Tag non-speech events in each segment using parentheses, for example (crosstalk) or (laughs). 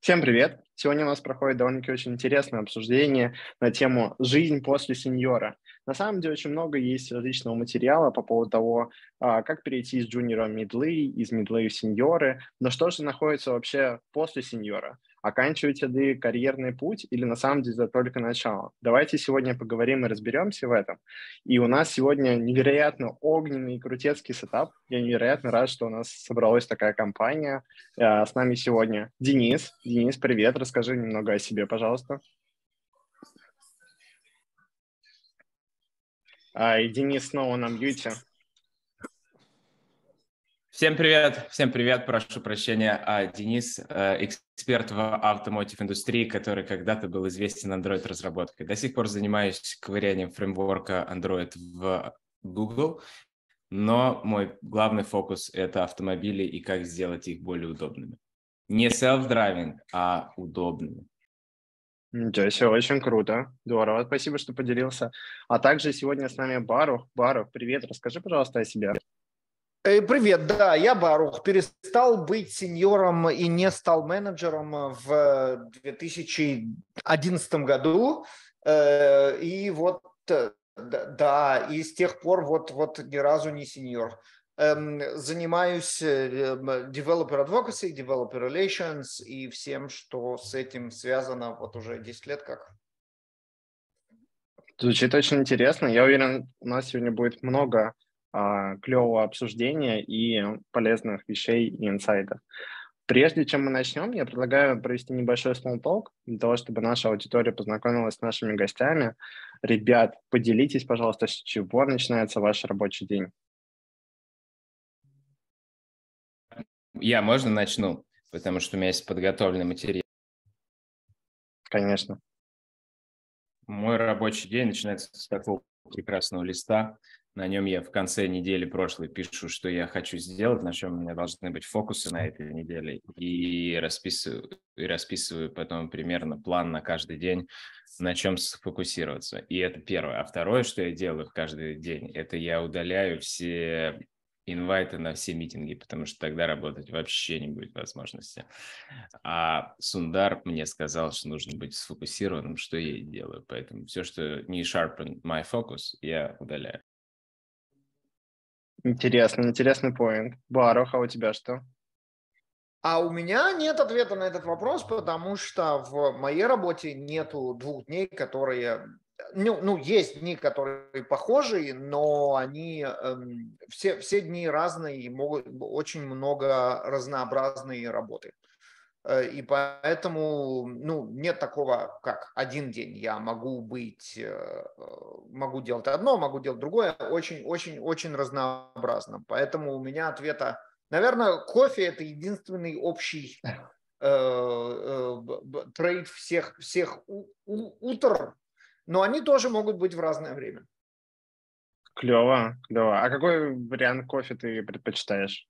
Всем привет! Сегодня у нас проходит довольно-таки очень интересное обсуждение на тему «Жизнь после сеньора». На самом деле очень много есть различного материала по поводу того, а, как перейти из джуниора в медлы, из медлы в сеньоры, но что же находится вообще после сеньора? Оканчиваете ли карьерный путь или на самом деле это только начало? Давайте сегодня поговорим и разберемся в этом. И у нас сегодня невероятно огненный и крутецкий сетап. Я невероятно рад, что у нас собралась такая компания. Э, с нами сегодня Денис. Денис, привет. Расскажи немного о себе, пожалуйста. А, и Денис снова на мьюте. Всем привет, всем привет, прошу прощения. А, Денис, э, эксперт в автомотив индустрии, который когда-то был известен Android-разработкой. До сих пор занимаюсь ковырянием фреймворка Android в Google, но мой главный фокус – это автомобили и как сделать их более удобными. Не self-driving, а удобными. Ничего себе, очень круто. Здорово, спасибо, что поделился. А также сегодня с нами Барух. Барух, привет, расскажи, пожалуйста, о себе. Э, привет, да, я Барух. Перестал быть сеньором и не стал менеджером в 2011 году. Э, и вот, э, да, и с тех пор вот, вот ни разу не сеньор. Эм, занимаюсь developer advocacy, developer relations и всем, что с этим связано вот уже 10 лет как. Звучит очень интересно. Я уверен, у нас сегодня будет много клевого обсуждения и полезных вещей и инсайтов. Прежде чем мы начнем, я предлагаю провести небольшой small talk для того, чтобы наша аудитория познакомилась с нашими гостями. Ребят, поделитесь, пожалуйста, с чего начинается ваш рабочий день. Я, можно начну? Потому что у меня есть подготовленный материал. Конечно. Мой рабочий день начинается с такого прекрасного листа, на нем я в конце недели прошлой пишу, что я хочу сделать, на чем у меня должны быть фокусы на этой неделе. И расписываю, и расписываю потом примерно план на каждый день, на чем сфокусироваться. И это первое. А второе, что я делаю каждый день, это я удаляю все инвайты на все митинги, потому что тогда работать вообще не будет возможности. А Сундар мне сказал, что нужно быть сфокусированным, что я и делаю. Поэтому все, что не sharpen my focus, я удаляю. Интересно, интересный поинт. Барух, а у тебя что? А у меня нет ответа на этот вопрос, потому что в моей работе нету двух дней, которые... Ну, ну есть дни, которые похожи, но они эм, все, все дни разные и могут очень много разнообразной работы. Э, и поэтому ну, нет такого, как один день. Я могу быть, э, могу делать одно, могу делать другое. Очень-очень-очень разнообразно. Поэтому у меня ответа, наверное, кофе – это единственный общий э, трейд всех, всех у, у, утр, но они тоже могут быть в разное время. Клево, клево. А какой вариант кофе ты предпочитаешь?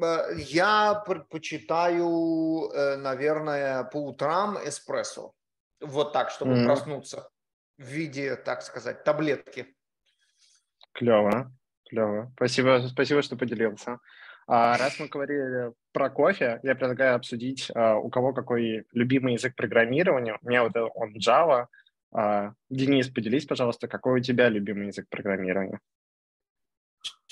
Э, я предпочитаю, э, наверное, по утрам эспрессо. Вот так, чтобы mm. проснуться в виде, так сказать, таблетки. Клево, клево. Спасибо, спасибо, что поделился. А раз мы говорили про кофе, я предлагаю обсудить, а, у кого какой любимый язык программирования. У меня вот он Java. А, Денис, поделись, пожалуйста, какой у тебя любимый язык программирования?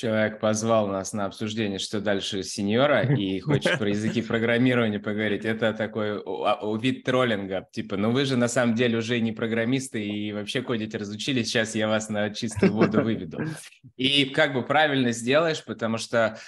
Человек позвал нас на обсуждение, что дальше сеньора, и хочет про языки программирования поговорить, это такой а, вид троллинга. Типа, ну вы же на самом деле уже не программисты и вообще кодить разучились, сейчас я вас на чистую воду выведу. И как бы правильно сделаешь, потому что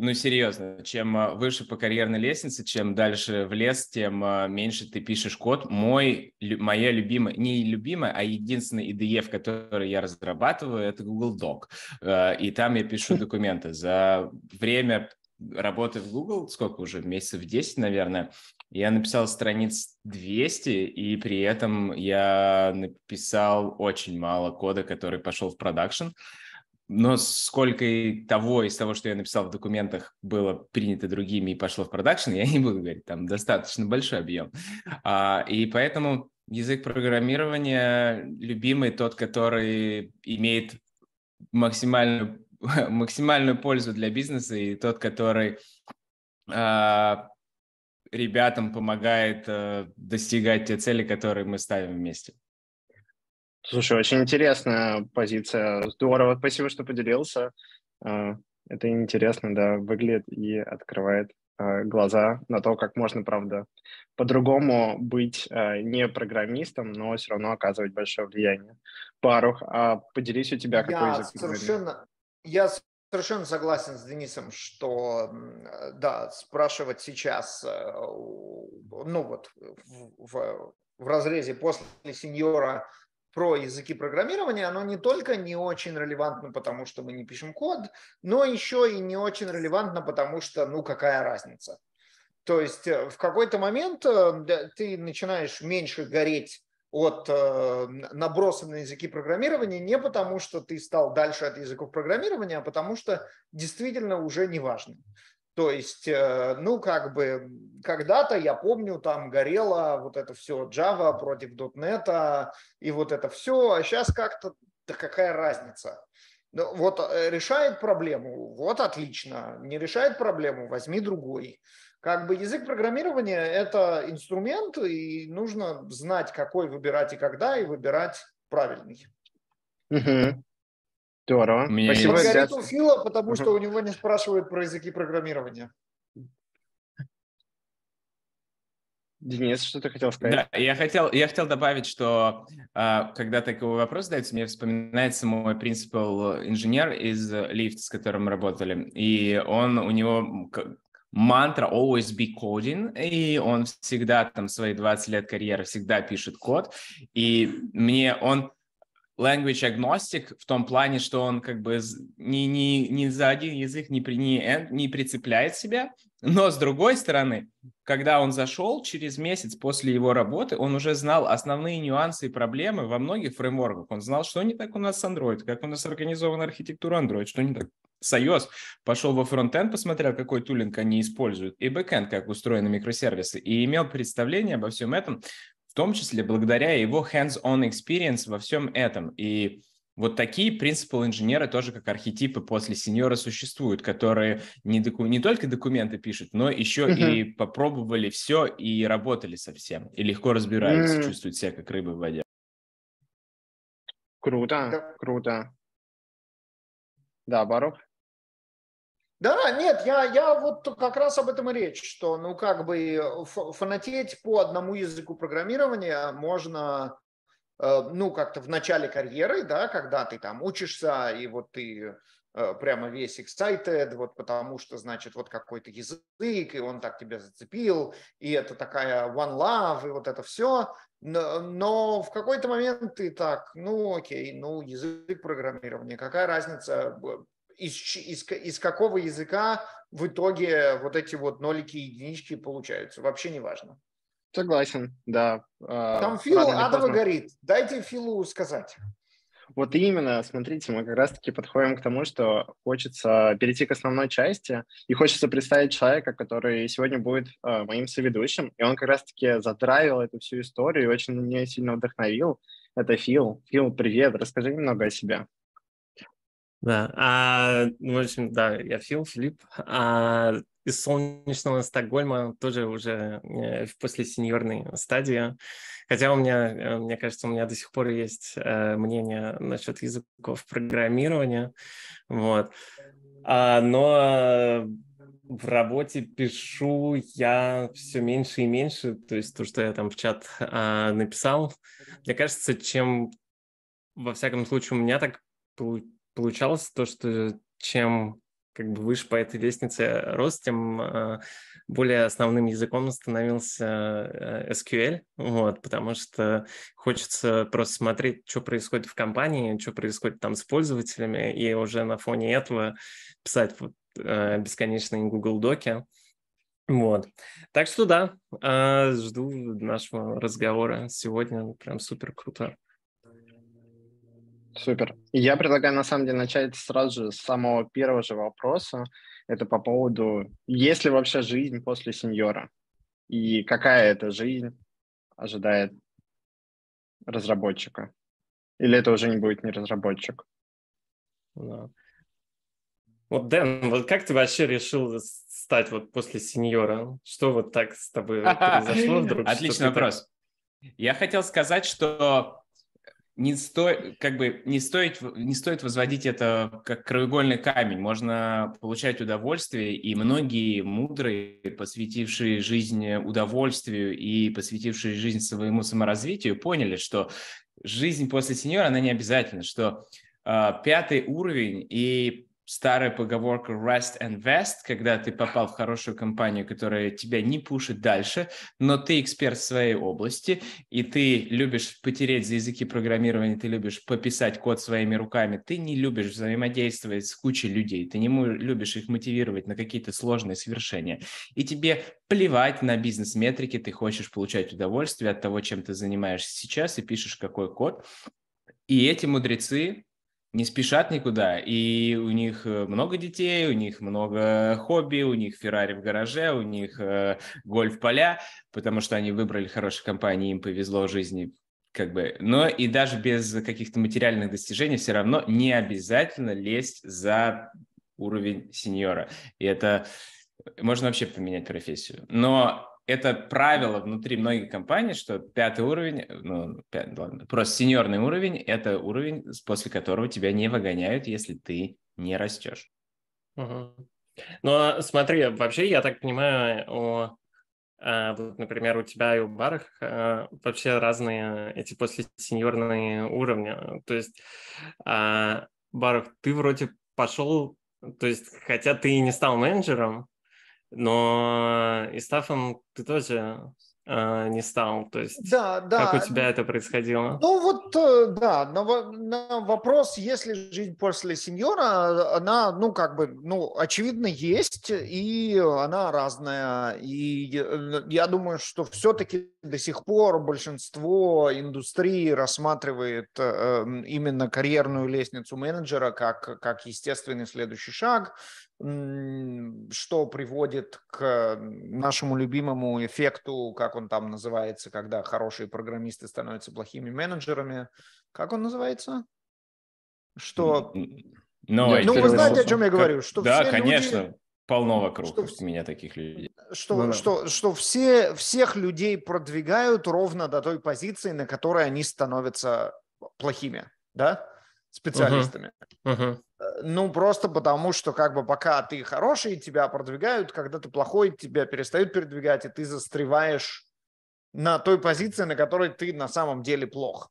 ну, серьезно, чем а, выше по карьерной лестнице, чем дальше в лес, тем а, меньше ты пишешь код. Мой, моя любимая, не любимая, а единственный IDE, который я разрабатываю, это Google Doc. А, и там я пишу (laughs) документы. За время работы в Google, сколько уже, месяцев 10, наверное, я написал страниц 200, и при этом я написал очень мало кода, который пошел в продакшн но сколько и того из того, что я написал в документах, было принято другими и пошло в продакшн, я (laughs) не буду говорить, там достаточно большой объем. А, и поэтому язык программирования любимый тот, который имеет максимальную, (laughs) максимальную пользу для бизнеса, и тот, который а, ребятам помогает э, достигать те цели, которые мы ставим вместе. Слушай, очень интересная позиция. Здорово, спасибо, что поделился. Э, это интересно, да, выглядит и открывает э, глаза на то, как можно, правда, по-другому быть э, не программистом, но все равно оказывать большое влияние. Парух, а поделись у тебя, какой я язык совершенно, Я совершенно согласен с Денисом, что, да, спрашивать сейчас, ну вот, в, в, в разрезе после сеньора про языки программирования, оно не только не очень релевантно, потому что мы не пишем код, но еще и не очень релевантно, потому что, ну, какая разница. То есть э, в какой-то момент э, ты начинаешь меньше гореть от э, наброса на языки программирования не потому, что ты стал дальше от языков программирования, а потому что действительно уже не важно. То есть, э, ну, как бы, когда-то, я помню, там горело вот это все Java против .NET и вот это все, а сейчас как-то, да какая разница? Ну, вот э, решает проблему, вот отлично, не решает проблему, возьми другой. Как бы язык программирования – это инструмент, и нужно знать, какой выбирать и когда, и выбирать правильный. Угу. Здорово. Мне Спасибо. Горит у Фила, потому что у него не спрашивают про языки программирования. Денис, что ты хотел сказать? Да, я хотел, я хотел добавить, что э, когда такой вопрос задается, мне вспоминается мой принципал инженер из Lyft, с которым мы работали. И он, у него мантра always be coding, и он всегда там свои 20 лет карьеры всегда пишет код. И мне он language agnostic в том плане, что он как бы ни, ни, ни за один язык не, при, не, не прицепляет себя, но с другой стороны, когда он зашел, через месяц после его работы, он уже знал основные нюансы и проблемы во многих фреймворках. Он знал, что не так у нас с Android, как у нас организована архитектура Android, что не так с iOS. Пошел во фронтенд, посмотрел, какой tooling они используют, и бэкенд, как устроены микросервисы, и имел представление обо всем этом том числе благодаря его hands-on experience во всем этом. И вот такие принципы инженера тоже как архетипы после сеньора существуют, которые не, доку- не только документы пишут, но еще uh-huh. и попробовали все и работали со всем. И легко разбираются, mm. чувствуют себя как рыбы в воде. Круто, круто. Да, Барух? Да, нет, я, я вот как раз об этом и речь, что ну как бы фанатеть по одному языку программирования можно э, ну как-то в начале карьеры, да, когда ты там учишься и вот ты э, прямо весь excited, вот потому что, значит, вот какой-то язык, и он так тебя зацепил, и это такая one love, и вот это все, но, но в какой-то момент ты так, ну окей, ну язык программирования, какая разница, из, из, из какого языка в итоге вот эти вот нолики и единички получаются. Вообще не важно. Согласен, да. А, Там Фил адово горит. Дайте Филу сказать. Вот именно, смотрите, мы как раз-таки подходим к тому, что хочется перейти к основной части, и хочется представить человека, который сегодня будет э, моим соведущим, и он как раз-таки затравил эту всю историю и очень меня сильно вдохновил. Это Фил. Фил, привет, расскажи немного о себе. Да, а, ну, в общем, да, я Фил, Филипп. А, из солнечного Стокгольма тоже уже э, после сеньорной стадии. Хотя у меня, э, мне кажется, у меня до сих пор есть э, мнение насчет языков программирования. Вот. А, но в работе пишу я все меньше и меньше. То есть то, что я там в чат а, написал, мне кажется, чем во всяком случае у меня так получилось получалось то, что чем как бы выше по этой лестнице рос, тем э, более основным языком становился э, SQL, вот, потому что хочется просто смотреть, что происходит в компании, что происходит там с пользователями, и уже на фоне этого писать вот, э, бесконечные Google Доки. Вот. Так что да, э, жду нашего разговора сегодня. Прям супер круто. Супер. Я предлагаю, на самом деле, начать сразу же с самого первого же вопроса. Это по поводу, есть ли вообще жизнь после сеньора? И какая эта жизнь ожидает разработчика? Или это уже не будет не разработчик? Да. Вот, Дэн, вот как ты вообще решил стать вот после сеньора? Что вот так с тобой (laughs) произошло вдруг? Отличный вопрос. Я хотел сказать, что не стоит, как бы не стоит, не стоит возводить это как краеугольный камень. Можно получать удовольствие, и многие мудрые, посвятившие жизнь удовольствию и посвятившие жизнь своему саморазвитию, поняли, что жизнь после сеньора, она не обязательна, что э, пятый уровень и старая поговорка rest and vest, когда ты попал в хорошую компанию, которая тебя не пушит дальше, но ты эксперт в своей области, и ты любишь потереть за языки программирования, ты любишь пописать код своими руками, ты не любишь взаимодействовать с кучей людей, ты не любишь их мотивировать на какие-то сложные свершения, и тебе плевать на бизнес-метрики, ты хочешь получать удовольствие от того, чем ты занимаешься сейчас, и пишешь какой код, и эти мудрецы, не спешат никуда, и у них э, много детей, у них много хобби, у них Феррари в гараже, у них э, гольф-поля, потому что они выбрали хорошие компании, им повезло в жизни, как бы. Но и даже без каких-то материальных достижений все равно не обязательно лезть за уровень сеньора. И это можно вообще поменять профессию. Но это правило внутри многих компаний, что пятый уровень, ну, пятый, ладно, просто сеньорный уровень – это уровень, после которого тебя не выгоняют, если ты не растешь. Угу. Ну, а смотри, вообще, я так понимаю, у, а, вот, например, у тебя и у Барах а, вообще разные эти после сеньорные уровни. То есть, а, Барах, ты вроде пошел, то есть, хотя ты и не стал менеджером, но и Стафом ты тоже э, не стал. То есть, да, да. как у тебя это происходило? Ну вот, э, да, на, на вопрос, если жизнь после сеньора, она, ну как бы, ну очевидно есть, и она разная. И э, я думаю, что все-таки до сих пор большинство индустрии рассматривает э, именно карьерную лестницу менеджера как, как естественный следующий шаг что приводит к нашему любимому эффекту, как он там называется, когда хорошие программисты становятся плохими менеджерами. Как он называется? Что... Но ну, вы знаете, о чем я говорю? Что да, конечно. Люди... Полно вокруг что, у меня таких людей. Что, ну, что, да. что все, всех людей продвигают ровно до той позиции, на которой они становятся плохими, да, специалистами. Uh-huh. Uh-huh. Ну, просто потому, что как бы пока ты хороший, тебя продвигают, когда ты плохой, тебя перестают передвигать, и ты застреваешь на той позиции, на которой ты на самом деле плох.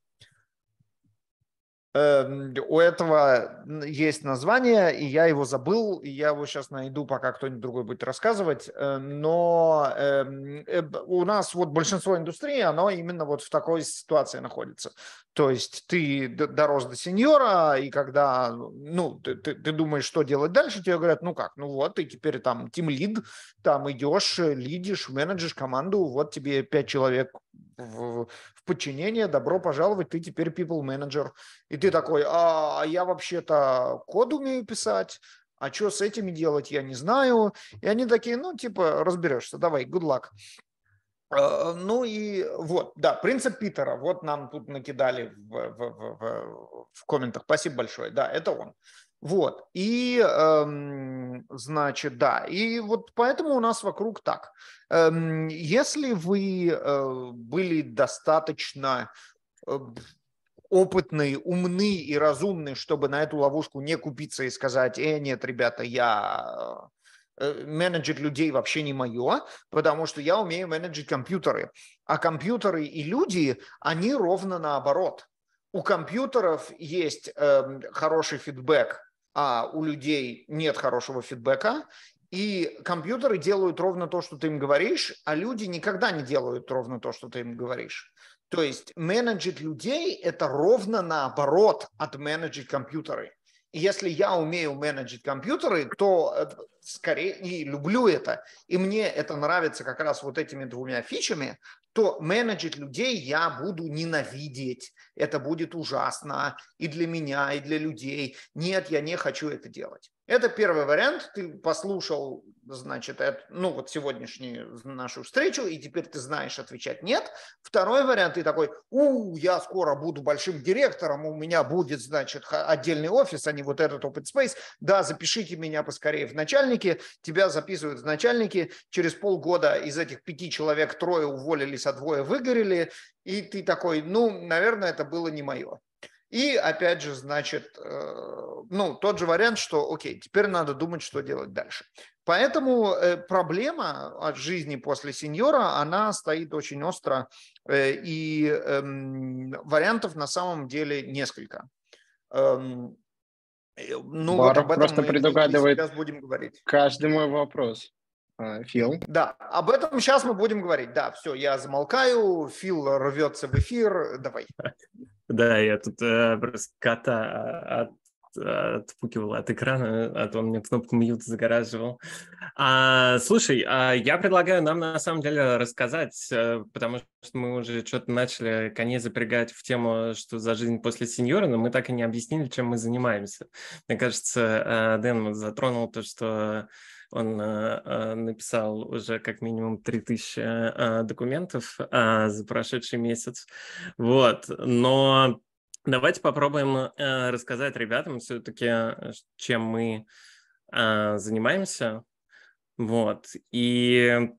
Эм, у этого есть название, и я его забыл, и я его сейчас найду, пока кто-нибудь другой будет рассказывать. Э, но эм, э, у нас вот большинство индустрии, оно именно вот в такой ситуации находится. То есть ты дорос до сеньора, и когда ну, ты, ты, ты думаешь, что делать дальше, тебе говорят, ну как, ну вот, ты теперь там тим лид, там идешь, лидишь, менеджешь команду, вот тебе пять человек в, в подчинение, добро пожаловать, ты теперь people manager. И ты такой, а я вообще-то код умею писать, а что с этими делать, я не знаю. И они такие, ну, типа, разберешься, давай, good luck. А, ну и вот, да, принцип Питера, вот нам тут накидали в, в, в, в комментах, спасибо большое, да, это он. Вот, и, эм, значит, да, и вот поэтому у нас вокруг так. Эм, если вы э, были достаточно э, опытные, умны и разумны, чтобы на эту ловушку не купиться и сказать, э, нет, ребята, я э, менеджер людей вообще не мое, потому что я умею менеджить компьютеры. А компьютеры и люди, они ровно наоборот. У компьютеров есть э, хороший фидбэк, а у людей нет хорошего фидбэка, и компьютеры делают ровно то, что ты им говоришь, а люди никогда не делают ровно то, что ты им говоришь. То есть менеджить людей – это ровно наоборот от менеджить компьютеры. Если я умею менеджить компьютеры, то э, скорее и люблю это, и мне это нравится как раз вот этими двумя фичами, то менеджить людей я буду ненавидеть. Это будет ужасно и для меня, и для людей. Нет, я не хочу это делать. Это первый вариант. Ты послушал, значит, это, ну вот сегодняшнюю нашу встречу, и теперь ты знаешь отвечать нет. Второй вариант, ты такой, у, я скоро буду большим директором, у меня будет, значит, отдельный офис, а не вот этот open space. Да, запишите меня поскорее в начальники. Тебя записывают в начальники. Через полгода из этих пяти человек трое уволились, а двое выгорели. И ты такой, ну, наверное, это было не мое. И опять же, значит, э, ну, тот же вариант, что, окей, теперь надо думать, что делать дальше. Поэтому э, проблема от жизни после сеньора, она стоит очень остро, э, и эм, вариантов на самом деле несколько. Эм, ну, Баров вот об этом просто мы предугадывает сейчас будем говорить. каждый мой вопрос. А, Фил. Да, об этом сейчас мы будем говорить. Да, все, я замолкаю, Фил рвется в эфир, давай. (laughs) Да, я тут э, просто кота а, от отпукивал от экрана, а то он мне кнопку мьют загораживал. А, слушай, а я предлагаю нам на самом деле рассказать, э, потому что мы уже что-то начали коней запрягать в тему, что за жизнь после сеньора, но мы так и не объяснили, чем мы занимаемся. Мне кажется, э, Дэн затронул то, что он э, написал уже как минимум 3000 документов за прошедший месяц. Вот, но Давайте попробуем э, рассказать ребятам все-таки, э, чем мы э, занимаемся. Вот. И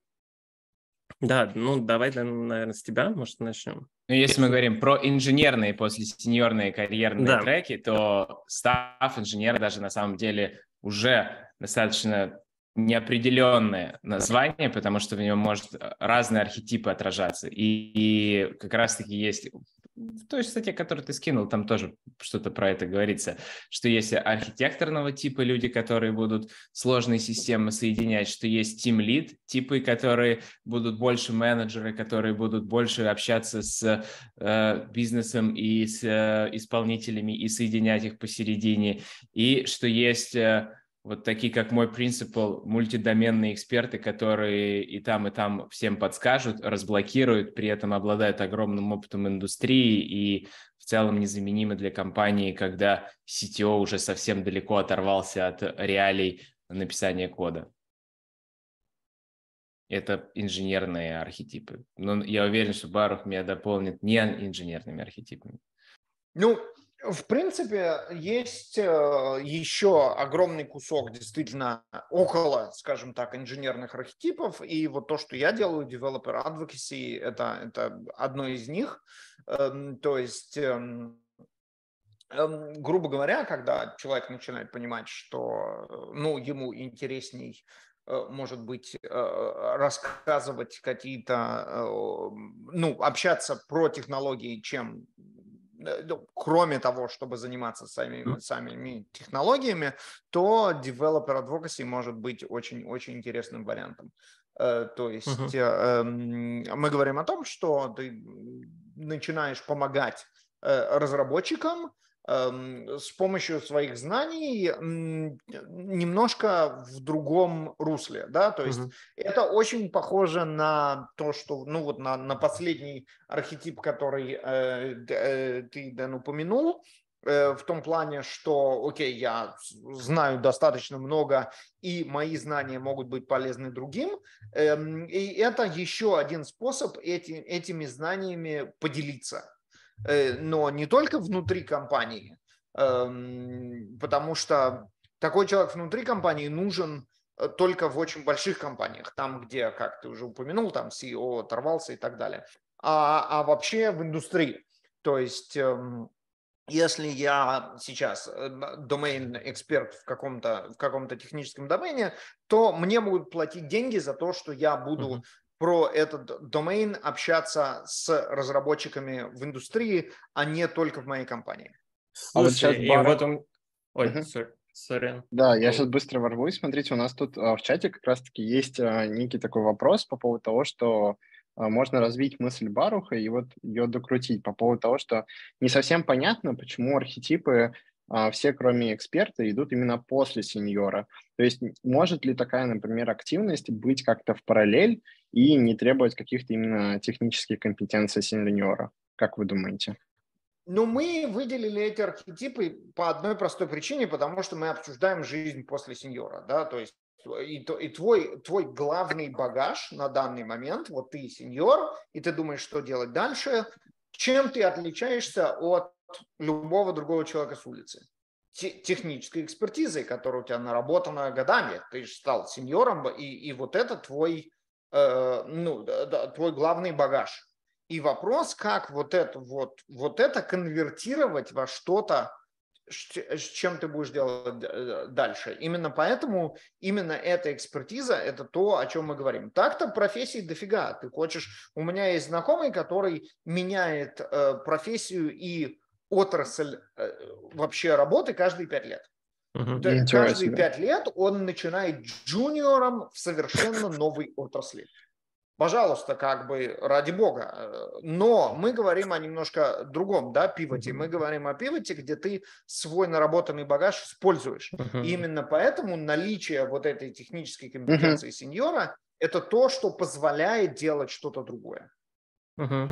да, ну давай, наверное, с тебя, может, начнем. Ну, если мы говорим про инженерные после сеньорные карьерные да. треки, то став инженера даже на самом деле уже достаточно неопределенное название, потому что в нем может разные архетипы отражаться. И, и как раз-таки есть в той статье, которую ты скинул, там тоже что-то про это говорится, что есть архитекторного типа люди, которые будут сложные системы соединять, что есть team lead типы, которые будут больше менеджеры, которые будут больше общаться с э, бизнесом и с э, исполнителями и соединять их посередине, и что есть э, вот такие, как мой принципал, мультидоменные эксперты, которые и там, и там всем подскажут, разблокируют, при этом обладают огромным опытом индустрии и в целом незаменимы для компании, когда CTO уже совсем далеко оторвался от реалий написания кода. Это инженерные архетипы. Но я уверен, что Барух меня дополнит не инженерными архетипами. Ну, в принципе, есть э, еще огромный кусок действительно около, скажем так, инженерных архетипов. И вот то, что я делаю, developer advocacy, это, это одно из них. Эм, то есть, эм, эм, грубо говоря, когда человек начинает понимать, что ну, ему интересней э, может быть, э, рассказывать какие-то, ну, общаться про технологии, чем Э, кроме того, чтобы заниматься самими, самими технологиями, то developer advocacy может быть очень-очень интересным вариантом. Э, то есть uh-huh. мы говорим о том, что ты начинаешь помогать разработчикам, с помощью своих знаний немножко в другом русле, да, то есть mm-hmm. это очень похоже на то, что, ну вот на, на последний архетип, который э, э, ты, Дэн, упомянул, э, в том плане, что, окей, я знаю достаточно много, и мои знания могут быть полезны другим, эм, и это еще один способ эти, этими знаниями поделиться. Э, но не только внутри компании, эм, потому что такой человек внутри компании нужен э, только в очень больших компаниях, там, где, как ты уже упомянул, там CEO оторвался и так далее, а, а вообще в индустрии. То есть, эм, если я сейчас э, домен-эксперт в каком-то в каком-то техническом домене, то мне будут платить деньги за то, что я буду про этот домен общаться с разработчиками в индустрии, а не только в моей компании. А вот сейчас и вот он... Ой, uh-huh. sorry. Да, я сейчас быстро ворвусь. Смотрите, у нас тут а, в чате как раз-таки есть а, некий такой вопрос по поводу того, что а, можно развить мысль Баруха и вот ее докрутить по поводу того, что не совсем понятно, почему архетипы все, кроме эксперта, идут именно после сеньора. То есть может ли такая, например, активность быть как-то в параллель и не требовать каких-то именно технических компетенций сеньора? Как вы думаете? Ну, мы выделили эти архетипы по одной простой причине, потому что мы обсуждаем жизнь после сеньора, да, то есть и, и твой, твой главный багаж на данный момент, вот ты сеньор, и ты думаешь, что делать дальше, чем ты отличаешься от любого другого человека с улицы? технической экспертизой, которая у тебя наработана годами. Ты же стал сеньором, и, и вот это твой, э, ну, да, твой главный багаж. И вопрос, как вот это, вот, вот это конвертировать во что-то, с чем ты будешь делать э, дальше. Именно поэтому именно эта экспертиза – это то, о чем мы говорим. Так-то профессий дофига. Ты хочешь… У меня есть знакомый, который меняет э, профессию и отрасль э, вообще работы каждые пять лет. Каждые пять лет он начинает джуниором в совершенно новой отрасли пожалуйста, как бы ради бога. Но мы говорим о немножко другом, да, пивоте. Мы говорим о пивоте, где ты свой наработанный багаж используешь. Uh-huh. И именно поэтому наличие вот этой технической компетенции uh-huh. сеньора – это то, что позволяет делать что-то другое. Uh-huh.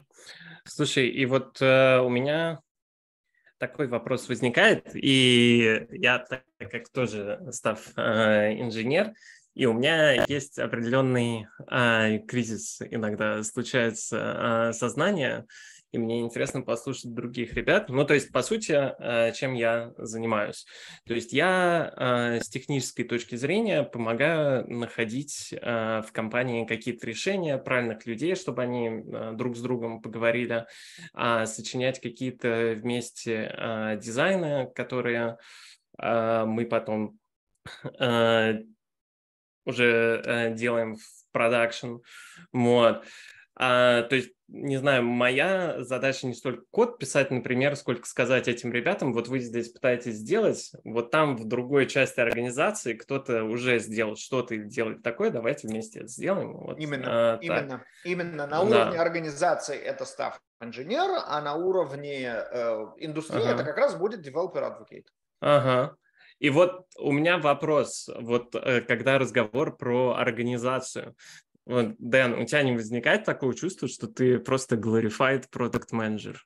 Слушай, и вот э, у меня такой вопрос возникает, и я, так как тоже став э, инженер, и у меня есть определенный а, кризис иногда случается а, сознание, и мне интересно послушать других ребят. Ну, то есть, по сути, а, чем я занимаюсь? То есть я а, с технической точки зрения помогаю находить а, в компании какие-то решения правильных людей, чтобы они друг с другом поговорили, а, сочинять какие-то вместе дизайны, которые мы потом уже э, делаем в продакшн. Вот. А, то есть, не знаю, моя задача не столько код писать, например, сколько сказать этим ребятам, вот вы здесь пытаетесь сделать, вот там в другой части организации кто-то уже сделал что-то или делает такое, давайте вместе это сделаем. Вот, именно, а, именно, именно. На уровне да. организации это став инженер, а на уровне э, индустрии ага. это как раз будет advocate. Ага. И вот у меня вопрос, вот э, когда разговор про организацию. Вот, Дэн, у тебя не возникает такого чувства, что ты просто glorified product manager?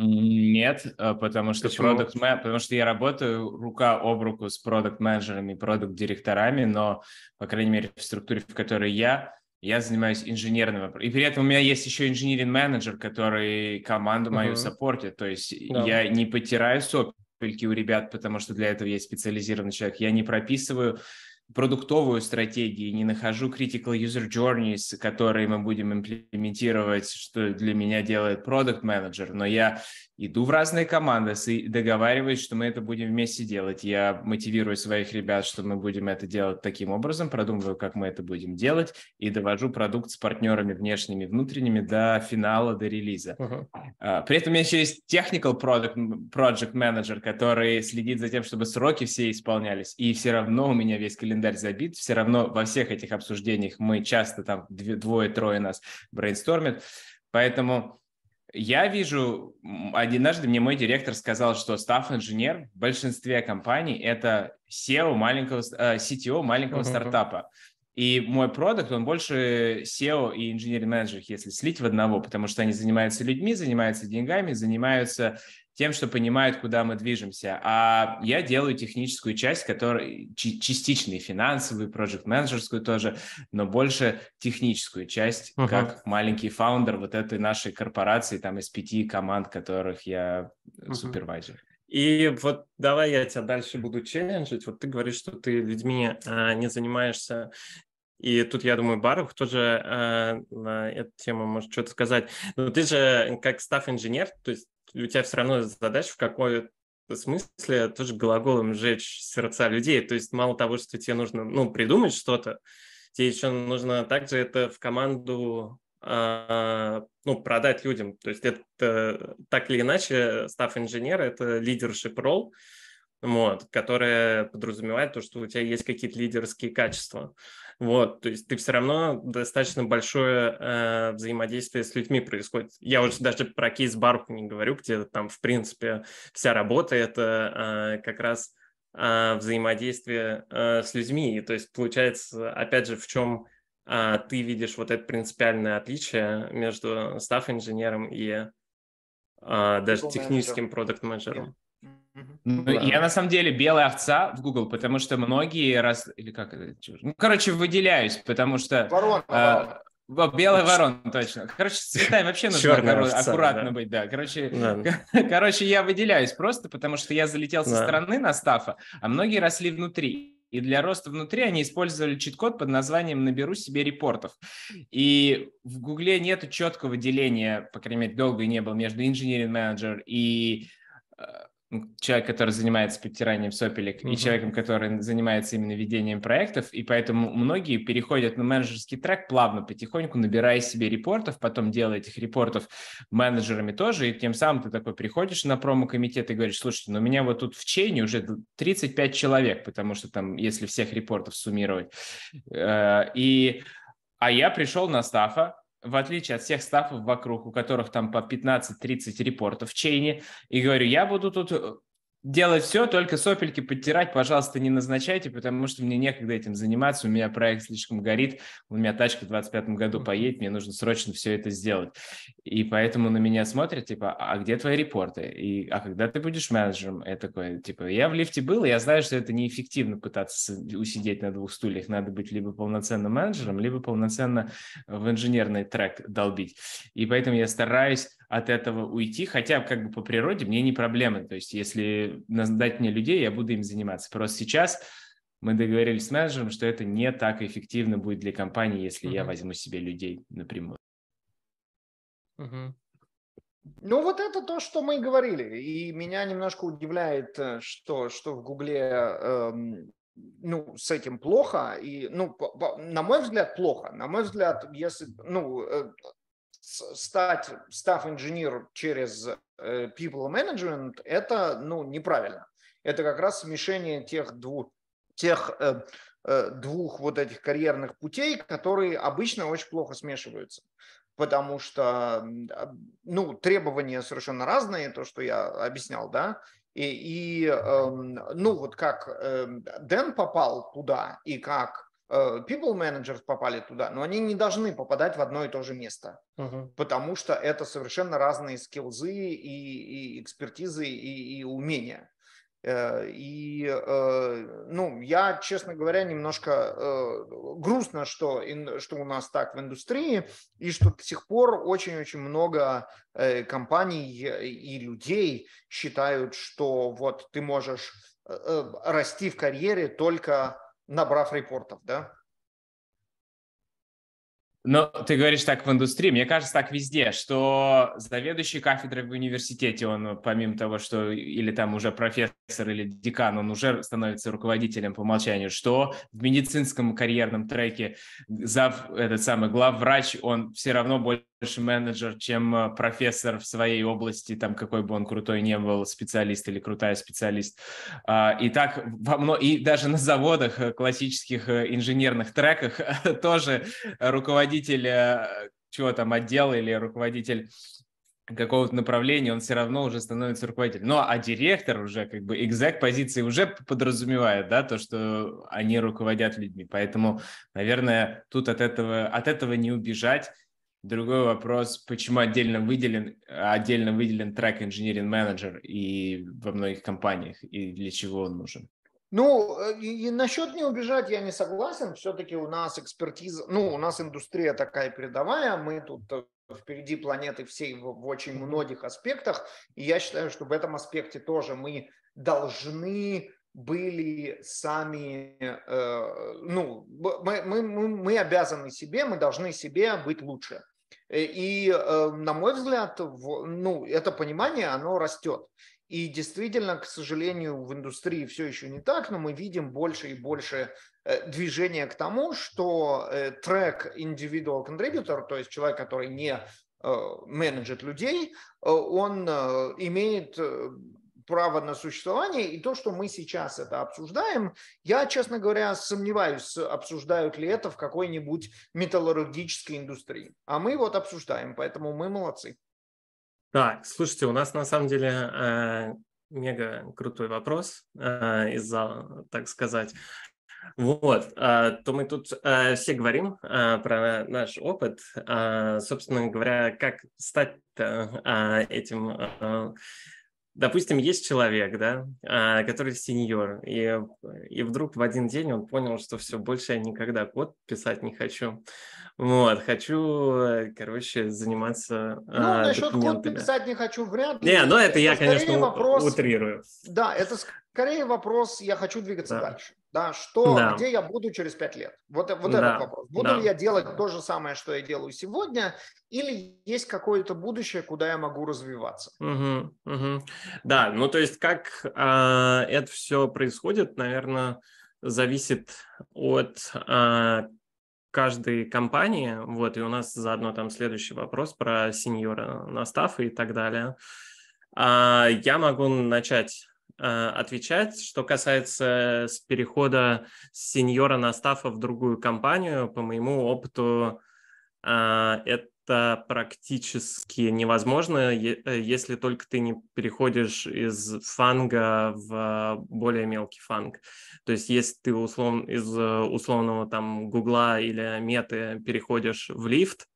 Нет, э, потому что продукт потому что я работаю рука об руку с продукт менеджерами продукт директорами, но по крайней мере в структуре, в которой я, я занимаюсь инженерным вопросом. И при этом у меня есть еще инженерный менеджер, который команду мою uh-huh. саппортит. То есть да. я не потираю сопельки у ребят, потому что для этого есть специализированный человек. Я не прописываю продуктовую стратегию, не нахожу critical user journeys, которые мы будем имплементировать, что для меня делает продукт менеджер, но я иду в разные команды и договариваюсь, что мы это будем вместе делать. Я мотивирую своих ребят, что мы будем это делать таким образом, продумываю, как мы это будем делать, и довожу продукт с партнерами внешними, внутренними до финала, до релиза. Uh-huh. При этом у меня еще есть technical product, project manager, который следит за тем, чтобы сроки все исполнялись, и все равно у меня весь календарь забит, все равно во всех этих обсуждениях мы часто там двое-трое нас брейнстормят, поэтому я вижу, однажды мне мой директор сказал, что став-инженер в большинстве компаний это SEO маленького, CTO э, маленького uh-huh. стартапа. И мой продукт, он больше SEO и инженерный менеджер, если слить в одного, потому что они занимаются людьми, занимаются деньгами, занимаются тем, что понимают, куда мы движемся. А я делаю техническую часть, которая частичный финансовый, проект менеджерскую тоже, но больше техническую часть, uh-huh. как маленький фаундер вот этой нашей корпорации, там из пяти команд, которых я uh-huh. супервайзер. И вот давай я тебя дальше буду челленджить. Вот ты говоришь, что ты людьми а, не занимаешься и тут, я думаю, Барух тоже э, на эту тему может что-то сказать. Но ты же как став-инженер, то есть у тебя все равно задача в какой-то смысле тоже глаголом сжечь сердца людей. То есть мало того, что тебе нужно ну, придумать что-то, тебе еще нужно также это в команду а, ну, продать людям. То есть это так или иначе, став инженера, это leadership role, вот, которая подразумевает то, что у тебя есть какие-то лидерские качества. Вот, то есть ты все равно достаточно большое э, взаимодействие с людьми происходит. Я уже даже про кейс Барху не говорю, где там, в принципе, вся работа это э, как раз э, взаимодействие э, с людьми. И, то есть получается, опять же, в чем а ты видишь вот это принципиальное отличие между стафф-инженером и а, даже техническим продукт-менеджером? Ну, да. Я на самом деле белая овца в Google, потому что многие раз или как это, ну, короче, выделяюсь, потому что ворон, а, ворон. белый ворон, точно. Короче, с цветами вообще нужно овца, аккуратно да. быть, да. Короче, да. (laughs) короче, я выделяюсь просто, потому что я залетел со да. стороны на стафа, а многие росли внутри. И для роста внутри они использовали чит-код под названием «Наберу себе репортов». И в Гугле нет четкого деления, по крайней мере, долго не было, между engineering manager и э, человек, который занимается подтиранием сопелек, uh-huh. и человеком, который занимается именно ведением проектов, и поэтому многие переходят на менеджерский трек плавно, потихоньку набирая себе репортов, потом делая этих репортов менеджерами тоже, и тем самым ты такой приходишь на промо-комитет и говоришь, слушайте, ну у меня вот тут в чейне уже 35 человек, потому что там, если всех репортов суммировать, э, и а я пришел на стафа, в отличие от всех стафов вокруг, у которых там по 15-30 репортов в чейне, и говорю, я буду тут э, делать все, только сопельки подтирать, пожалуйста, не назначайте, потому что мне некогда этим заниматься, у меня проект слишком горит, у меня тачка в 25 году поедет, мне нужно срочно все это сделать. И поэтому на меня смотрят, типа, а где твои репорты? И, а когда ты будешь менеджером? Я такой, типа, я в лифте был, и я знаю, что это неэффективно пытаться усидеть на двух стульях, надо быть либо полноценным менеджером, либо полноценно в инженерный трек долбить. И поэтому я стараюсь от этого уйти, хотя как бы по природе мне не проблема. То есть если дать мне людей, я буду им заниматься. Просто сейчас мы договорились с менеджером, что это не так эффективно будет для компании, если uh-huh. я возьму себе людей напрямую. Uh-huh. Ну, вот это то, что мы говорили. И меня немножко удивляет, э, что, что в Гугле эм, ну, с этим плохо. И, ну, по, по, на мой взгляд, плохо. На мой взгляд, если, ну, э, стать став инженер через э, people management это ну неправильно. Это как раз смешение тех двух тех э, э, двух вот этих карьерных путей которые обычно очень плохо смешиваются. Потому что ну требования совершенно разные то что я объяснял да. И, и э, ну вот как э, Дэн попал туда и как people managers попали туда, но они не должны попадать в одно и то же место, uh-huh. потому что это совершенно разные скиллзы и, и экспертизы и, и умения. Э, и, э, ну, я, честно говоря, немножко грустно, что, что у нас так в индустрии, и что до сих пор очень-очень много компаний и людей считают, что вот ты можешь расти в карьере только набрав репортов, да? Но ты говоришь так в индустрии, мне кажется, так везде, что заведующий кафедрой в университете, он помимо того, что или там уже профессор или декан, он уже становится руководителем по умолчанию, что в медицинском карьерном треке зав, этот самый главврач, он все равно больше менеджер, чем э, профессор в своей области, там какой бы он крутой не был специалист или крутая специалист. А, и так во мно... и даже на заводах э, классических э, инженерных треках (laughs) тоже руководитель чего там отдела или руководитель какого-то направления, он все равно уже становится руководителем. Ну, а директор уже, как бы, экзек позиции уже подразумевает, да, то, что они руководят людьми. Поэтому, наверное, тут от этого, от этого не убежать. Другой вопрос, почему отдельно выделен, отдельно выделен трек Engineering менеджер и во многих компаниях, и для чего он нужен? Ну, э, и насчет не убежать я не согласен. Все-таки у нас экспертиза, ну, у нас индустрия такая передовая, мы тут э, впереди планеты всей в, в очень многих аспектах. И я считаю, что в этом аспекте тоже мы должны были сами, э, ну, мы, мы, мы обязаны себе, мы должны себе быть лучше. Э, и, э, на мой взгляд, ну, это понимание, оно растет. И действительно, к сожалению, в индустрии все еще не так, но мы видим больше и больше э, движения к тому, что трек individual contributor, то есть человек, который не менеджет людей, он имеет право на существование, и то, что мы сейчас это обсуждаем, я, честно говоря, сомневаюсь, обсуждают ли это в какой-нибудь металлургической индустрии. А мы вот обсуждаем, поэтому мы молодцы. Так, слушайте, у нас на самом деле э, мега крутой вопрос э, из зала, так сказать. Вот, а, то мы тут а, все говорим а, про наш опыт, собственно говоря, как стать этим допустим, есть человек, да, который сеньор, и, и вдруг в один день он понял, что все, больше я никогда код писать не хочу. Вот, хочу, короче, заниматься Ну, а, насчет код писать не хочу, вряд ли. Не, ну это, это я, конечно, вопрос, утрирую. Да, это скорее вопрос, я хочу двигаться да. дальше. Да, что, да. где я буду через пять лет? Вот, вот да. этот вопрос. Буду да. ли я делать то же самое, что я делаю сегодня, или есть какое-то будущее, куда я могу развиваться? Угу, угу. Да, ну то есть как э, это все происходит, наверное, зависит от э, каждой компании, вот, и у нас заодно там следующий вопрос про сеньора Настафа и так далее. А, я могу начать отвечать. Что касается с перехода с сеньора Настафа в другую компанию, по моему опыту, а, это практически невозможно, э, если только ты не переходишь из фанга в более мелкий фанг. То есть если ты услов, из э, условного там гугла или меты переходишь в лифт,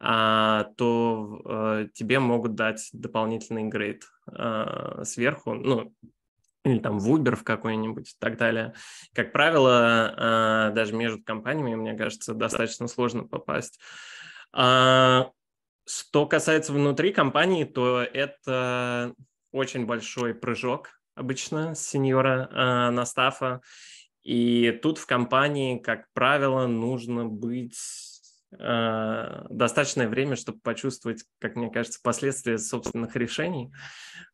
то а, тебе могут дать дополнительный грейд а, сверху, ну, или там в Uber в какой-нибудь и так далее. Как правило, а, даже между компаниями, мне кажется, достаточно сложно попасть. А, что касается внутри компании, то это очень большой прыжок обычно с сеньора э, на стафа. И тут в компании, как правило, нужно быть э, достаточное время, чтобы почувствовать, как мне кажется, последствия собственных решений.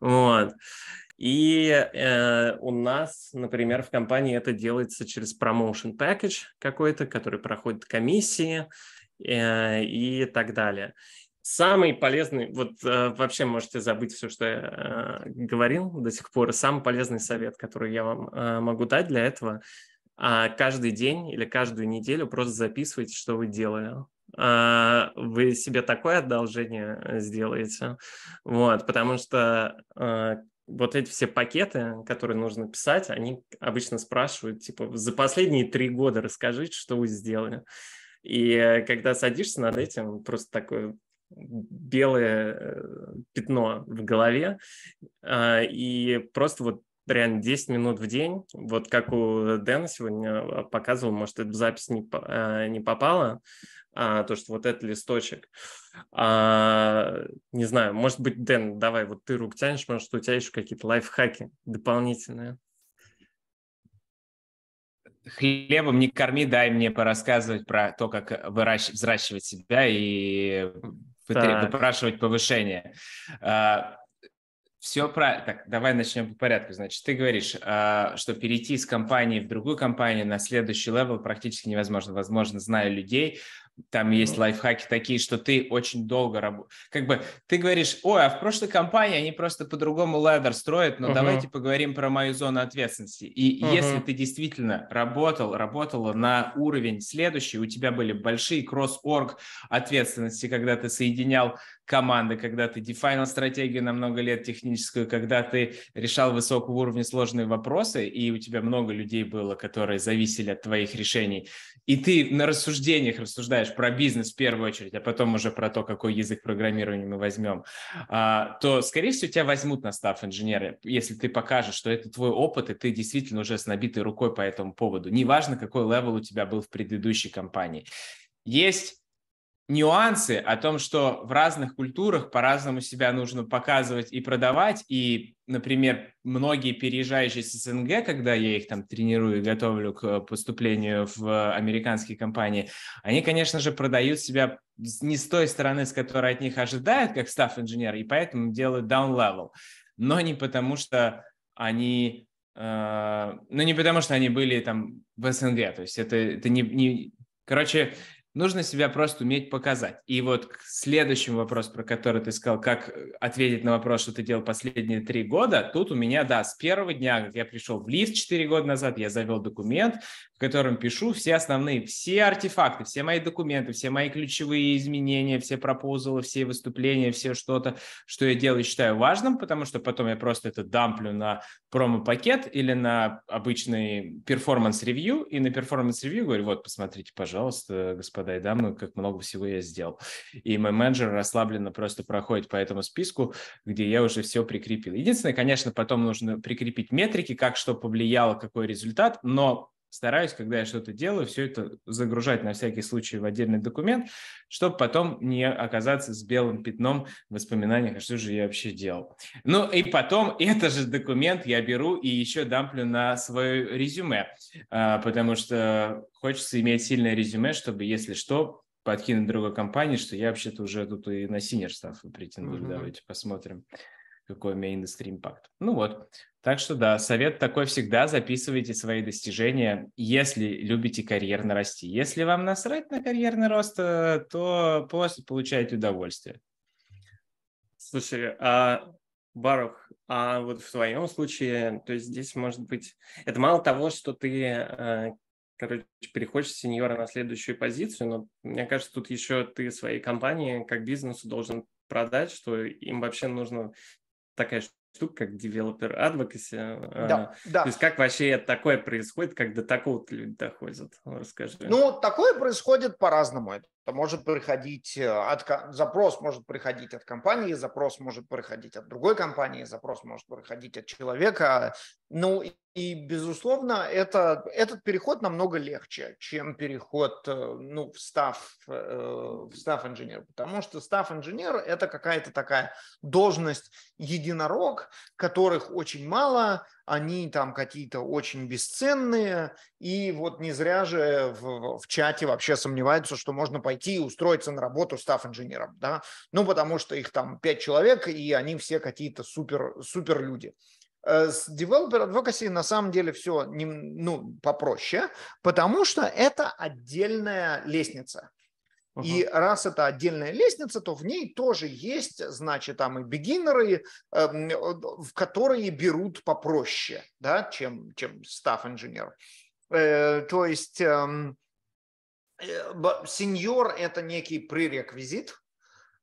Вот. И э, у нас, например, в компании это делается через promotion package какой-то, который проходит комиссии, Э, и так далее. Самый полезный, вот э, вообще можете забыть все, что я э, говорил до сих пор, самый полезный совет, который я вам могу дать для этого, а, каждый день или каждую неделю просто записывайте, что вы делали. А, вы себе такое одолжение сделаете, вот, потому что вот эти все пакеты, которые нужно писать, они обычно спрашивают, типа, за последние три года расскажите, что вы сделали. И э, когда садишься над этим, просто такое белое э, пятно в голове, а, и просто вот реально 10 минут в день, вот как у Дэна сегодня показывал, может, это в запись не, а, не попало, а, то, что вот этот листочек. А, не знаю, может быть, Дэн, давай, вот ты рук тянешь, может, у тебя еще какие-то лайфхаки дополнительные хлебом не корми, дай мне порассказывать про то, как выращ... взращивать себя и так. выпрашивать повышение. А, все правильно. Так, давай начнем по порядку. Значит, ты говоришь, а, что перейти из компании в другую компанию на следующий level практически невозможно. Возможно, знаю людей, там есть лайфхаки такие, что ты очень долго работаешь. Как бы ты говоришь, ой, а в прошлой компании они просто по-другому ледер строят, но uh-huh. давайте поговорим про мою зону ответственности. И uh-huh. если ты действительно работал, работала на уровень следующий, у тебя были большие кросс-орг ответственности, когда ты соединял команды, когда ты дефайнил стратегию на много лет техническую, когда ты решал высокого уровня сложные вопросы, и у тебя много людей было, которые зависели от твоих решений, и ты на рассуждениях рассуждаешь про бизнес в первую очередь, а потом уже про то, какой язык программирования мы возьмем, а, то, скорее всего, тебя возьмут на staff инженера, если ты покажешь, что это твой опыт, и ты действительно уже с набитой рукой по этому поводу. Неважно, какой level у тебя был в предыдущей компании. Есть нюансы о том, что в разных культурах по-разному себя нужно показывать и продавать. И, например, многие переезжающие с СНГ, когда я их там тренирую и готовлю к поступлению в американские компании, они, конечно же, продают себя не с той стороны, с которой от них ожидают, как став-инженер, и поэтому делают down-level. Но не потому, что они... Э, ну, не потому, что они были там в СНГ. То есть это, это не, не... Короче, нужно себя просто уметь показать. И вот к следующему вопросу, про который ты сказал, как э, ответить на вопрос, что ты делал последние три года, тут у меня, да, с первого дня, как я пришел в лифт четыре года назад, я завел документ, в котором пишу все основные, все артефакты, все мои документы, все мои ключевые изменения, все proposal ы, все выступления, все что-то, что я делаю, считаю важным, потому что потом я просто это дамплю на промо-пакет или на обычный performance review, и на performance review говорю, вот, посмотрите, пожалуйста, господа и дамы, как много всего я сделал. И мой менеджер расслабленно просто проходит по этому списку, где я уже все прикрепил. Единственное, конечно, потом нужно прикрепить метрики, как что повлияло, какой результат, но стараюсь, когда я что-то делаю, все это загружать на всякий случай в отдельный документ, чтобы потом не оказаться с белым пятном в воспоминаниях, а что же я вообще делал. Ну и потом (laughs) этот же документ я беру и еще дамплю на свое резюме, а, потому что хочется иметь сильное резюме, чтобы, если что, подкинуть другой компании, что я вообще-то уже тут и на синер став претендую. Mm-hmm. Давайте посмотрим какой у меня индустрий импакт. Ну вот, так что да, совет такой всегда, записывайте свои достижения, если любите карьерно расти. Если вам насрать на карьерный рост, э, то просто получайте удовольствие. Слушай, а Барух, а вот в твоем случае, то есть здесь может быть, это мало того, что ты, э, короче, переходишь с сеньора на следующую позицию, но мне кажется, тут еще ты своей компании как бизнесу должен продать, что им вообще нужно такая штука, как developer advocacy. А, да, да. То есть как вообще такое происходит, как до такого люди доходят? Расскажи. Ну, такое происходит по-разному. Это может приходить э, от запрос может приходить от компании, запрос может приходить от другой компании, запрос может приходить от человека. Ну и, безусловно, это, этот переход намного легче, чем переход э, ну, в staff, э, в staff инженер, потому что staff инженер – это какая-то такая должность единорог, которых очень мало, они там какие-то очень бесценные, и вот не зря же в, в чате вообще сомневаются, что можно пойти и устроиться на работу став инженером, да, ну потому что их там пять человек, и они все какие-то супер, супер люди. Э, с Developer Advocacy на самом деле все ну, попроще, потому что это отдельная лестница. И раз это отдельная лестница, то в ней тоже есть, значит, там и бегинеры, эм, в которые берут попроще, да, чем, чем staff инженер. Э, то есть эм, э, сеньор – это некий пререквизит,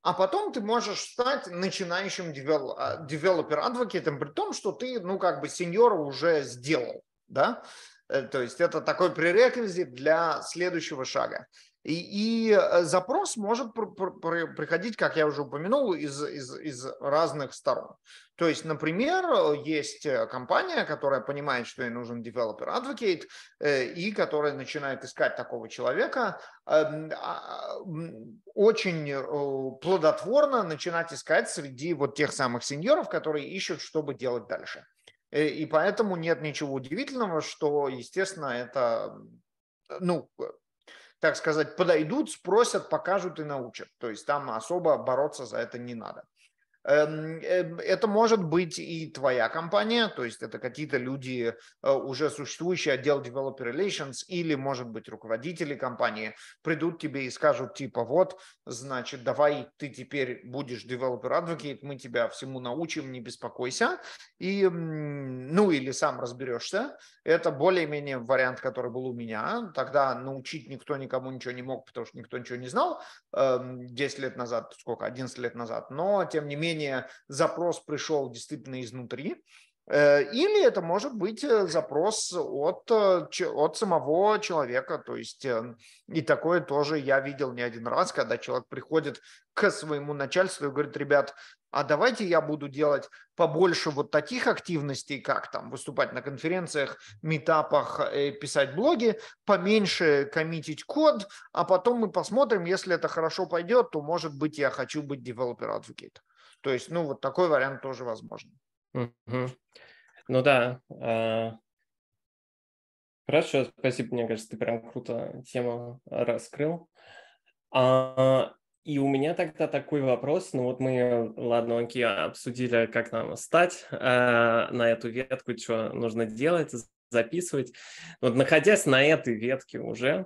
а потом ты можешь стать начинающим девелопер-адвокатом, при том, что ты, ну, как бы сеньора уже сделал, да, э, то есть это такой пререквизит для следующего шага. И, и э, запрос может пр- пр- приходить, как я уже упомянул, из, из, из разных сторон. То есть, например, есть э, компания, которая понимает, что ей нужен developer advocate, э, и которая начинает искать такого человека, эм, а, очень плодотворно начинать искать среди вот тех самых сеньоров, которые ищут, чтобы делать дальше. И поэтому нет ничего удивительного, что, естественно, это ну, так сказать, подойдут, спросят, покажут и научат. То есть там особо бороться за это не надо. Эм, эм, это может быть и твоя компания, то есть это какие-то люди, э, уже существующие отдел Developer Relations, или, может быть, руководители компании придут тебе и скажут, типа, вот, значит, давай ты теперь будешь Developer Advocate, мы тебя всему научим, не беспокойся, и, ну, или сам разберешься. Это более-менее вариант, который был у меня. Тогда научить никто никому ничего не мог, потому что никто ничего не знал 10 эм, лет назад, сколько, 11 лет назад, но, тем не менее, менее запрос пришел действительно изнутри, э, или это может быть э, запрос от, э, от самого человека. То есть и такое тоже я видел не один раз, когда человек приходит к своему начальству и говорит, ребят, а давайте я буду делать побольше вот таких активностей, как там выступать на конференциях, метапах, писать блоги, поменьше коммитить код, а потом мы посмотрим, если это хорошо пойдет, то, может быть, я хочу быть developer advocate. То есть, ну, вот такой вариант тоже возможен. Угу. Ну да. А... Хорошо, спасибо, мне кажется, ты прям круто тему раскрыл. А, и у меня тогда такой вопрос. Ну вот мы, ладно, окей, обсудили, как нам стать а, на эту ветку, что нужно делать, записывать. Вот находясь на этой ветке уже,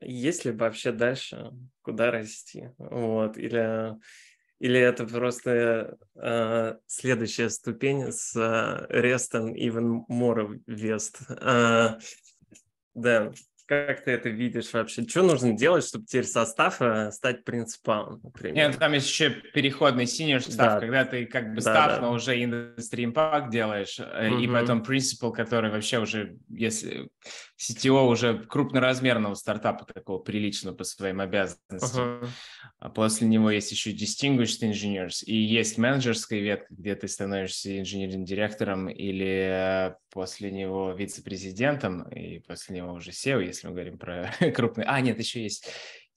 есть ли вообще дальше, куда расти? Вот, или, или это просто э, следующая ступень с э, рестом even more вест? Э, да, как ты это видишь вообще? Что нужно делать, чтобы теперь состав э, стать принципалом, например? Нет, там есть еще переходный senior состав, да. когда ты как бы да, став, да. но уже industry impact делаешь, mm-hmm. и потом принципал, который вообще уже, если CTO уже крупноразмерного стартапа такого приличного по своим обязанностям. Uh-huh. А после него есть еще distinguished engineers, и есть менеджерская ветка, где ты становишься инженерным-директором или после него вице-президентом, и после него уже SEO, если мы говорим про (laughs) крупный. А, нет, еще есть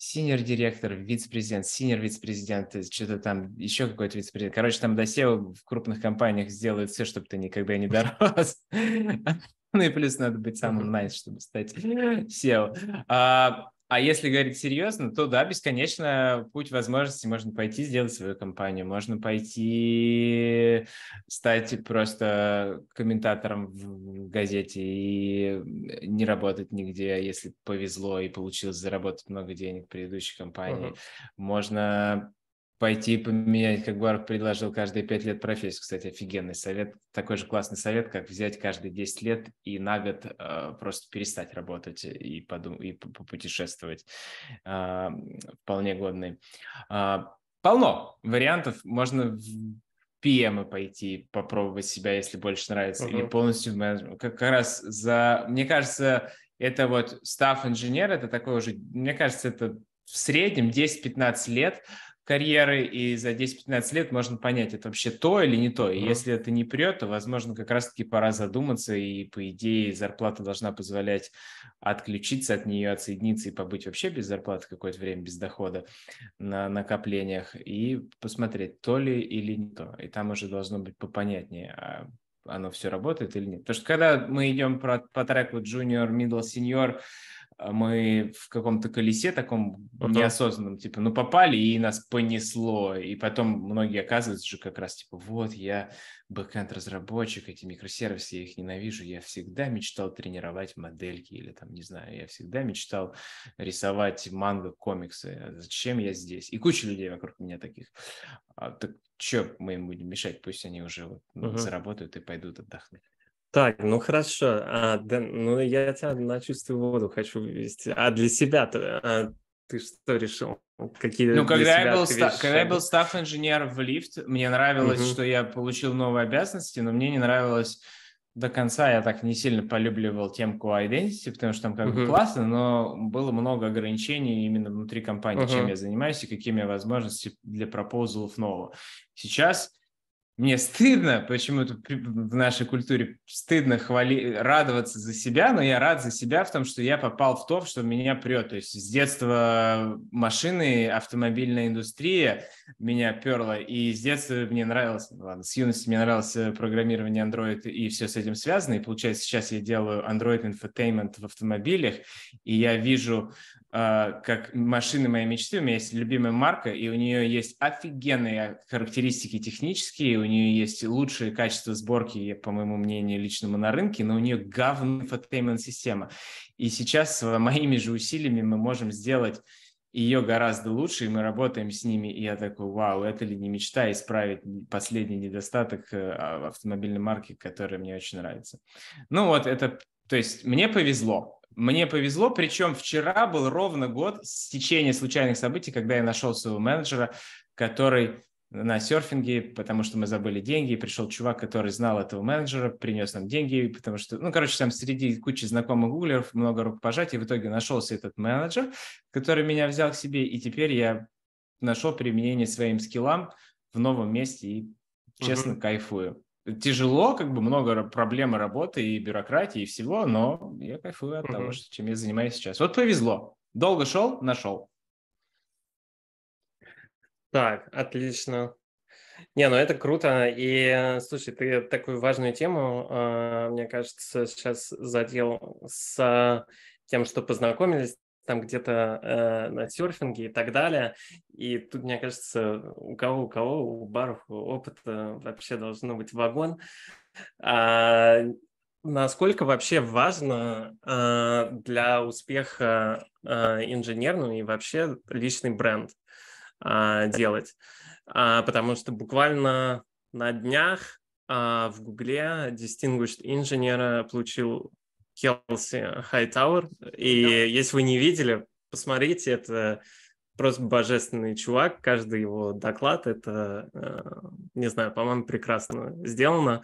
senior директор, вице-президент, senior вице-президент, что-то там, еще какой-то вице-президент. Короче, там до SEO в крупных компаниях сделают все, чтобы ты никогда не дорос. (laughs) Ну и плюс надо быть самым nice, чтобы стать (laughs) SEO. А, а если говорить серьезно, то да, бесконечно путь возможностей. Можно пойти сделать свою компанию, можно пойти стать просто комментатором в газете и не работать нигде, если повезло и получилось заработать много денег в предыдущей компании. Uh-huh. Можно пойти поменять, как Барк предложил, каждые пять лет профессию. Кстати, офигенный совет. Такой же классный совет, как взять каждые 10 лет и на год э, просто перестать работать и, подум- и попутешествовать. Э, вполне годный. Э, полно вариантов. Можно в PM пойти, попробовать себя, если больше нравится, uh-huh. или полностью в менеджмент. Как, как раз за... Мне кажется, это вот став инженер, это такой уже... Мне кажется, это в среднем 10-15 лет карьеры, и за 10-15 лет можно понять, это вообще то или не то. И mm-hmm. если это не прет, то, возможно, как раз-таки пора задуматься, и, по идее, зарплата должна позволять отключиться от нее, отсоединиться и побыть вообще без зарплаты какое-то время, без дохода на накоплениях, и посмотреть, то ли или не то. И там уже должно быть попонятнее, а оно все работает или нет. Потому что когда мы идем по, по треку junior, middle, senior, мы в каком-то колесе таком uh-huh. неосознанном, типа, ну, попали, и нас понесло. И потом многие оказываются же как раз, типа, вот, я бэкэнд-разработчик, эти микросервисы, я их ненавижу, я всегда мечтал тренировать модельки или там, не знаю, я всегда мечтал рисовать манго, комиксы. Зачем я здесь? И куча людей вокруг меня таких. А, так что мы им будем мешать? Пусть они уже вот, ну, uh-huh. заработают и пойдут отдохнуть. Так, ну хорошо. А, да, ну я тебя на чистую воду хочу вывести. А для себя-то а, ты что решил? Какие ну, когда я, был ста- когда я был стаф-инженер в лифт, мне нравилось, угу. что я получил новые обязанности, но мне не нравилось до конца, я так не сильно полюбливал темку identity, потому что там как uh-huh. бы классно, но было много ограничений именно внутри компании, uh-huh. чем я занимаюсь и какими возможностями для пропозалов нового. Сейчас мне стыдно, почему-то в нашей культуре стыдно хвали, радоваться за себя, но я рад за себя в том, что я попал в то, что меня прет. То есть с детства машины, автомобильная индустрия меня перла, и с детства мне нравилось, ну ладно, с юности мне нравилось программирование Android и все с этим связано, и получается сейчас я делаю Android Infotainment в автомобилях, и я вижу как машины моей мечты. У меня есть любимая марка, и у нее есть офигенные характеристики технические, у нее есть лучшее качество сборки, по моему мнению, личному на рынке, но у нее говно инфотеймент-система. И сейчас моими же усилиями мы можем сделать ее гораздо лучше, и мы работаем с ними, и я такой, вау, это ли не мечта исправить последний недостаток э, автомобильной марки, которая мне очень нравится. Ну вот, это, то есть мне повезло, мне повезло, причем вчера был ровно год с течения случайных событий, когда я нашел своего менеджера, который на серфинге, потому что мы забыли деньги, и пришел чувак, который знал этого менеджера, принес нам деньги, потому что, ну, короче, там среди кучи знакомых гуглеров много рукопожатий, в итоге нашелся этот менеджер, который меня взял к себе, и теперь я нашел применение своим скиллам в новом месте и, честно, uh-huh. кайфую тяжело, как бы много проблем работы и бюрократии и всего, но я кайфую от mm-hmm. того, что, чем я занимаюсь сейчас. Вот повезло. Долго шел, нашел. Так, отлично. Не, ну это круто. И, слушай, ты такую важную тему, а, мне кажется, сейчас задел с тем, что познакомились там где-то э, на серфинге и так далее. И тут, мне кажется, у кого, у кого, у баров опыта вообще должно быть вагон. А, насколько вообще важно э, для успеха э, инженерного и вообще личный бренд э, делать? Э, потому что буквально на днях э, в Гугле Distinguished Engineer получил Келси Хайтауэр. И да. если вы не видели, посмотрите, это просто божественный чувак. Каждый его доклад это, э, не знаю, по-моему, прекрасно сделано.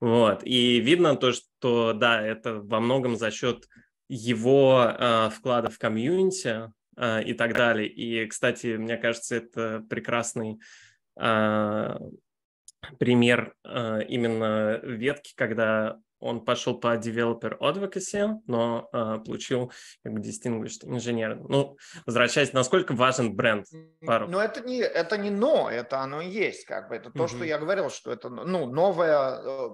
Вот. И видно то, что да, это во многом за счет его э, вклада в комьюнити э, и так далее. И, кстати, мне кажется, это прекрасный э, пример э, именно ветки, когда он пошел по developer advocacy, но э, получил как бы distinguished инженер. Ну, возвращаясь, насколько важен бренд? Пару. Ну, это не, это не но, это оно и есть, как бы. Это то, mm-hmm. что я говорил, что это, ну, новая э,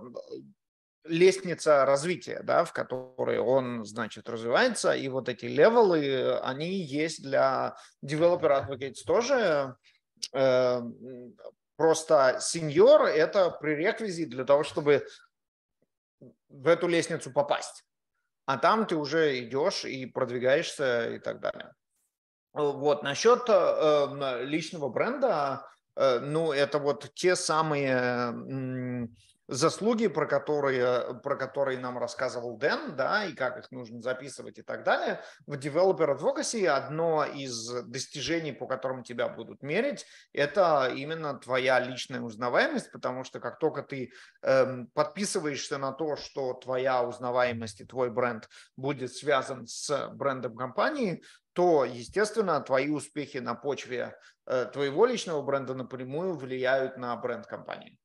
лестница развития, да, в которой он, значит, развивается, и вот эти левелы, они есть для developer advocates тоже. Э, просто сеньор – это пререквизит для того, чтобы в эту лестницу попасть. А там ты уже идешь и продвигаешься и так далее. Вот, насчет э, личного бренда, э, ну, это вот те самые заслуги, про которые, про которые нам рассказывал Дэн, да, и как их нужно записывать и так далее. В Developer Advocacy одно из достижений, по которым тебя будут мерить, это именно твоя личная узнаваемость, потому что как только ты эм, подписываешься на то, что твоя узнаваемость и твой бренд будет связан с брендом компании, то, естественно, твои успехи на почве э, твоего личного бренда напрямую влияют на бренд компании.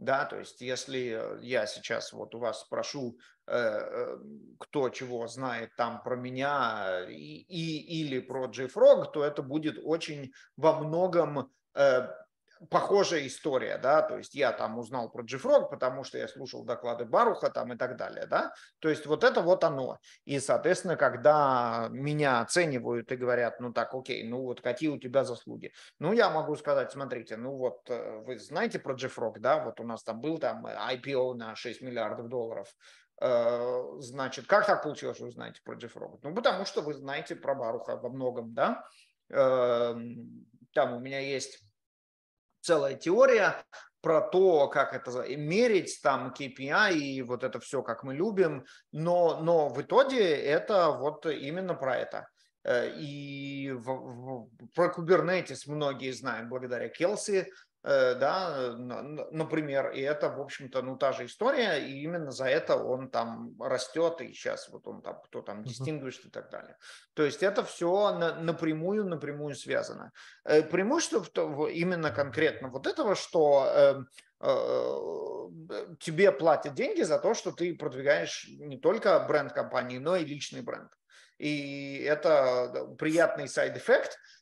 Да, то есть если э, я сейчас вот у вас спрошу, э, э, кто чего знает там про меня и, и, или про JFrog, то это будет очень во многом похожая история, да, то есть я там узнал про JFrog, потому что я слушал доклады Баруха там и так далее, да, то есть вот это вот оно. И, соответственно, когда меня оценивают и говорят, ну так, окей, ну вот какие у тебя заслуги, ну я могу сказать, смотрите, ну вот э, вы знаете про JFrog, да, вот у нас там был там IPO на 6 миллиардов долларов, э, значит, как так получилось, что вы знаете про JFrog? Ну, потому что вы знаете про Баруха во многом, да, эм, там у меня есть целая теория про то, как это мерить, там KPI и вот это все, как мы любим, но, но в итоге это вот именно про это. Э, и в, в, про Kubernetes многие знают благодаря Келси, да, например, и это, в общем-то, ну, та же история, и именно за это он там растет, и сейчас вот он там, кто там distinguished и так далее. То есть это все на, напрямую, напрямую связано. Э, преимущество именно конкретно вот этого, что эм, э, тебе платят деньги за то, что ты продвигаешь не только бренд компании, но и личный бренд. И это приятный сайд-эффект, Э, э,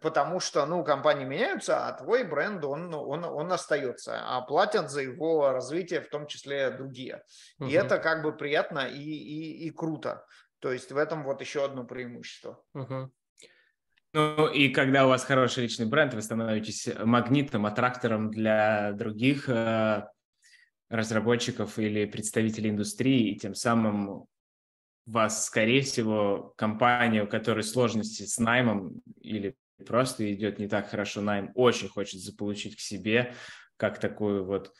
потому что, ну, компании меняются, а твой бренд, он, он, он остается, а платят за его развитие в том числе другие. Угу. И это как бы приятно и, и, и круто. То есть в этом вот еще одно преимущество. Угу. Ну и когда у вас хороший личный бренд, вы становитесь магнитом, аттрактором для других э, разработчиков или представителей индустрии, и тем самым вас, скорее всего, компания, у которой сложности с наймом или просто идет не так хорошо найм, очень хочет заполучить к себе как такую вот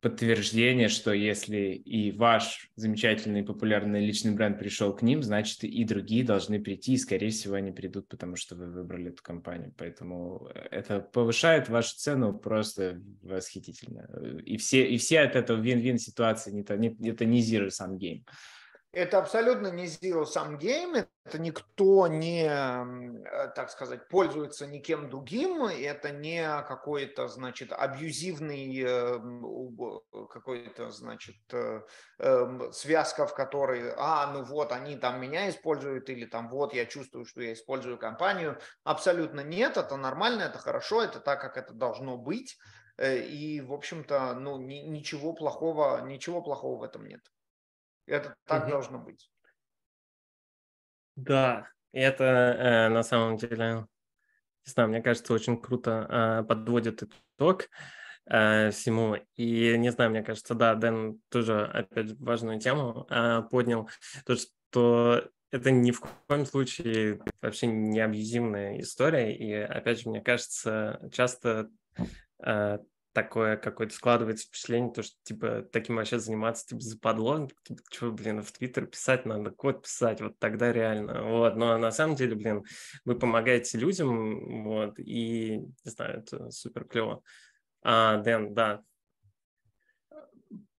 подтверждение, что если и ваш замечательный популярный личный бренд пришел к ним, значит и другие должны прийти, и, скорее всего, они придут, потому что вы выбрали эту компанию. Поэтому это повышает вашу цену просто восхитительно. И все, и все от этого вин-вин ситуации, это не, это не zero sum game. Это абсолютно не zero-sum game, это никто не, э, так сказать, пользуется никем другим, это не какой-то, значит, абьюзивный, э, какой-то, значит, э, эм, связка, в которой, а, ну вот, они там меня используют, или там вот, я чувствую, что я использую компанию. Абсолютно нет, это нормально, это хорошо, это так, как это должно быть. И, в общем-то, ну, ничего плохого, ничего плохого в этом нет. Это так угу. должно быть. Да, это э, на самом деле, не знаю, мне кажется, очень круто э, подводит итог. э, всему. И не знаю, мне кажется, да, Дэн тоже опять важную тему э, поднял, то, что это ни в коем случае вообще необъяснимая история. И опять же, мне кажется, часто э, такое какое-то складывается впечатление, то, что, типа, таким вообще заниматься, типа, западло, типа, что, блин, в Твиттер писать надо, код писать, вот тогда реально, вот, но на самом деле, блин, вы помогаете людям, вот, и, не знаю, это супер клево. А, Дэн, да,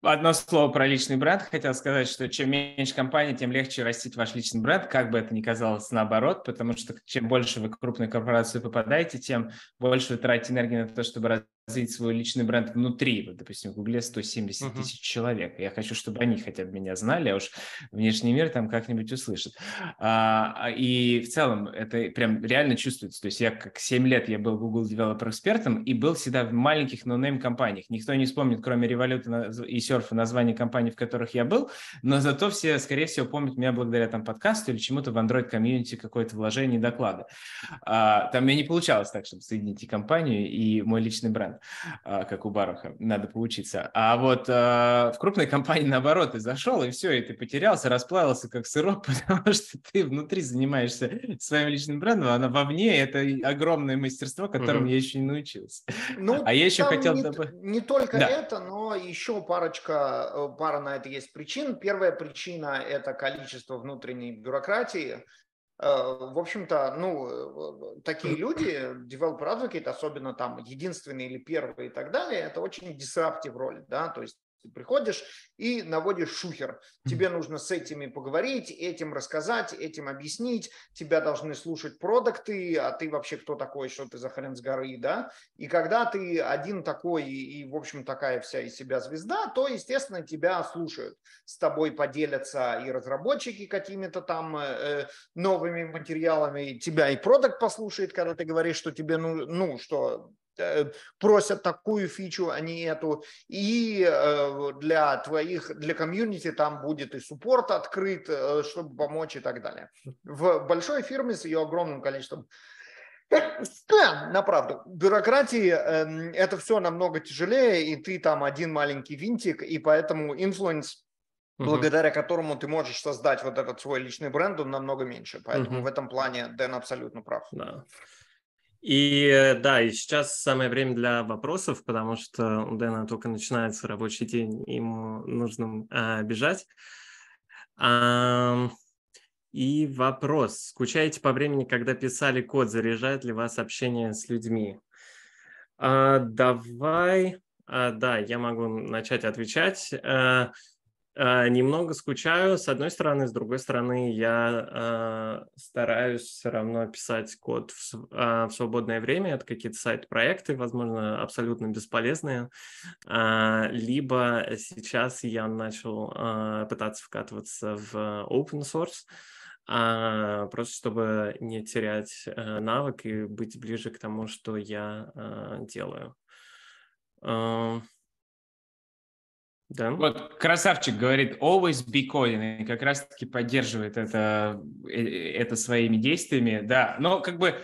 Одно слово про личный бренд. Хотел сказать, что чем меньше компаний, тем легче растить ваш личный бренд, как бы это ни казалось наоборот, потому что чем больше вы крупной корпорации попадаете, тем больше вы тратите энергии на то, чтобы развить свой личный бренд внутри. Вот, допустим, в Гугле 170 uh-huh. тысяч человек. Я хочу, чтобы они хотя бы меня знали, а уж внешний мир там как-нибудь услышит. А, а и в целом это прям реально чувствуется. То есть я как 7 лет я был Google Developer экспертом и был всегда в маленьких no-name компаниях. Никто не вспомнит, кроме Революта и Серфа, название компаний, в которых я был, но зато все, скорее всего, помнят меня благодаря там подкасту или чему-то в Android community какое-то вложение доклады. А, там мне не получалось так, чтобы соединить и компанию, и мой личный бренд. (laughs) А, как у Баруха, надо поучиться. А вот а, в крупной компании наоборот, ты зашел, и все, и ты потерялся, расплавился как сырок, (laughs) потому что ты внутри занимаешься своим личным брендом, а вовне это огромное мастерство, которому mm-hmm. я еще не научился. Ну, а я еще хотел... Не, не только да. это, но еще парочка, э, пара на это есть причин. Первая причина – это количество внутренней бюрократии, в общем-то, ну, э, такие люди, developer advocate, особенно там единственные или первые и так далее, это очень disruptive роль, да, то есть ты приходишь и наводишь шухер. Тебе нужно с этими поговорить, этим рассказать, этим объяснить. Тебя должны слушать продукты, а ты вообще кто такой, что ты за хрен с горы, да? И когда ты один такой и, в общем, такая вся из себя звезда, то, естественно, тебя слушают. С тобой поделятся и разработчики какими-то там э, новыми материалами, тебя и продукт послушает, когда ты говоришь, что тебе, ну, ну что Э, просят такую фичу, а не эту. И э, для твоих, для комьюнити там будет и суппорт открыт, э, чтобы помочь и так далее. В большой фирме с ее огромным количеством на правду. Бюрократии э, это все намного тяжелее, и ты там один маленький винтик, и поэтому influence, угу. благодаря которому ты можешь создать вот этот свой личный бренд, он намного меньше. Поэтому uh-huh. в этом плане Дэн абсолютно прав. Да. И э, да, и сейчас самое время для вопросов, потому что у Дэна только начинается рабочий день, ему нужно а, бежать. А, и вопрос. Скучаете по времени, когда писали код? Заряжает ли вас общение с людьми? А, давай... А, да, я могу начать отвечать. А, немного скучаю, с одной стороны, с другой стороны, я э, стараюсь все равно писать код в, э, в свободное время. Это какие-то сайт-проекты, возможно, абсолютно бесполезные. Э, либо сейчас я начал э, пытаться вкатываться в open source, а, просто чтобы не терять а, навык и быть ближе к тому, что я а, делаю. А, да. Вот красавчик говорит always be coding и как раз-таки поддерживает это, э, это своими действиями. Да, но как бы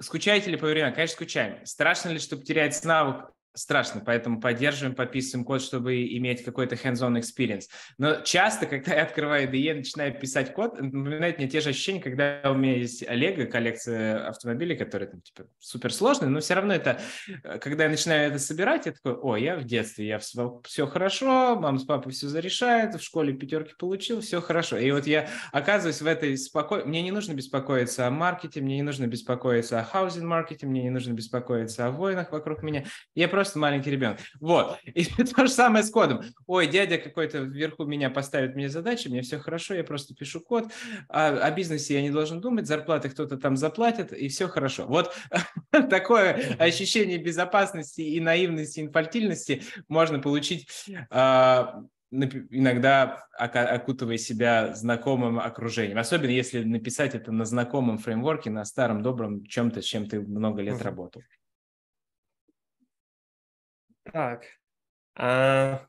скучаете ли по времени? Конечно, скучаем. Страшно ли, чтобы терять навык? Страшно, поэтому поддерживаем, подписываем код, чтобы иметь какой-то hands-on experience. Но часто, когда я открываю IDE, начинаю писать код, напоминает мне те же ощущения, когда у меня есть Олега, коллекция автомобилей, которые там типа супер сложные, но все равно это, э, когда я начинаю это собирать, я такой, о, я в детстве, я все хорошо, мама с папой все зарешает, в школе пятерки получил, все хорошо. И вот я оказываюсь в этой спокой... Мне не нужно беспокоиться о маркете, мне не нужно беспокоиться о хаузинг маркете, мне не нужно беспокоиться о войнах вокруг меня. Я просто просто маленький ребенок. Вот. И (laughs) то же самое с кодом. Ой, дядя какой-то вверху меня поставит мне задачи, мне все хорошо, я просто пишу код. А, о бизнесе я не должен думать, зарплаты кто-то там заплатит, и все хорошо. Вот (laughs) такое ощущение безопасности и наивности, инфантильности можно получить а, иногда окутывая себя знакомым окружением. Особенно если написать это на знакомом фреймворке, на старом добром чем-то, с чем ты много лет работал. Так. А,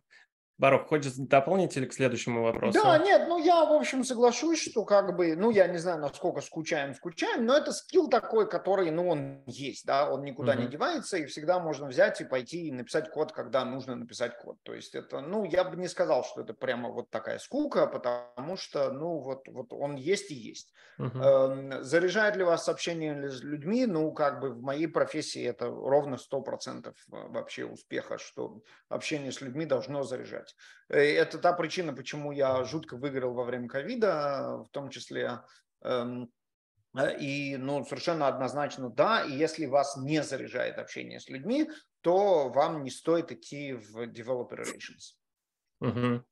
Барух, хочешь дополнить или к следующему вопросу? Да, нет, ну я, в общем, соглашусь, что как бы, ну я не знаю, насколько скучаем, скучаем, но это скилл такой, который, ну он есть, да, он никуда uh-huh. не девается, и всегда можно взять и пойти и написать код, когда нужно написать код. То есть это, ну я бы не сказал, что это прямо вот такая скука, потому что, ну вот, вот он есть и есть. Uh-huh. Заряжает ли вас общение с людьми? Ну как бы в моей профессии это ровно 100% вообще успеха, что общение с людьми должно заряжать делать. Э, это та причина, почему я жутко выиграл во время ковида, в том числе. Эм, э, и ну, совершенно однозначно да, и если вас не заряжает общение с людьми, то вам не стоит идти в Developer Relations. Угу.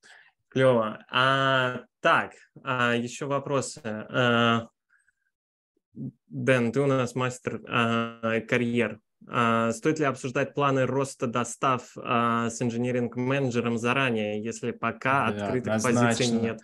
Клево. А, так, а, еще вопросы. А, Дэн, ты у нас мастер а, карьер. А, стоит ли обсуждать планы роста достав а, с инженеринг-менеджером заранее, если пока да, открытых однозначно. позиций нет?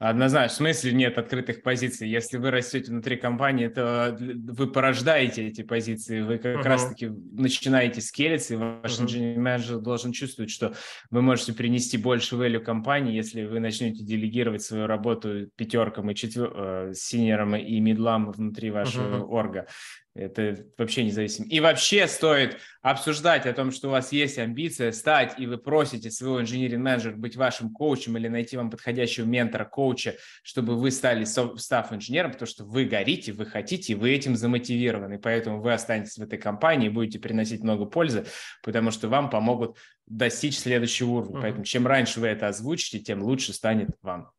Однозначно. В смысле нет открытых позиций? Если вы растете внутри компании, то вы порождаете эти позиции, вы как uh-huh. раз-таки начинаете скелиться, и ваш uh-huh. инженер-менеджер должен чувствовать, что вы можете принести больше value компании, если вы начнете делегировать свою работу пятеркам и четвер... Э, синерам и мидлам внутри вашего uh-huh. орга. Это вообще независимо. И вообще стоит обсуждать о том, что у вас есть амбиция стать, и вы просите своего инженеринг-менеджера быть вашим коучем или найти вам подходящего ментора, коуча, чтобы вы стали став-инженером, потому что вы горите, вы хотите, вы этим замотивированы. Поэтому вы останетесь в этой компании и будете приносить много пользы, потому что вам помогут достичь следующего уровня. Mm-hmm. Поэтому чем раньше вы это озвучите, тем лучше станет вам.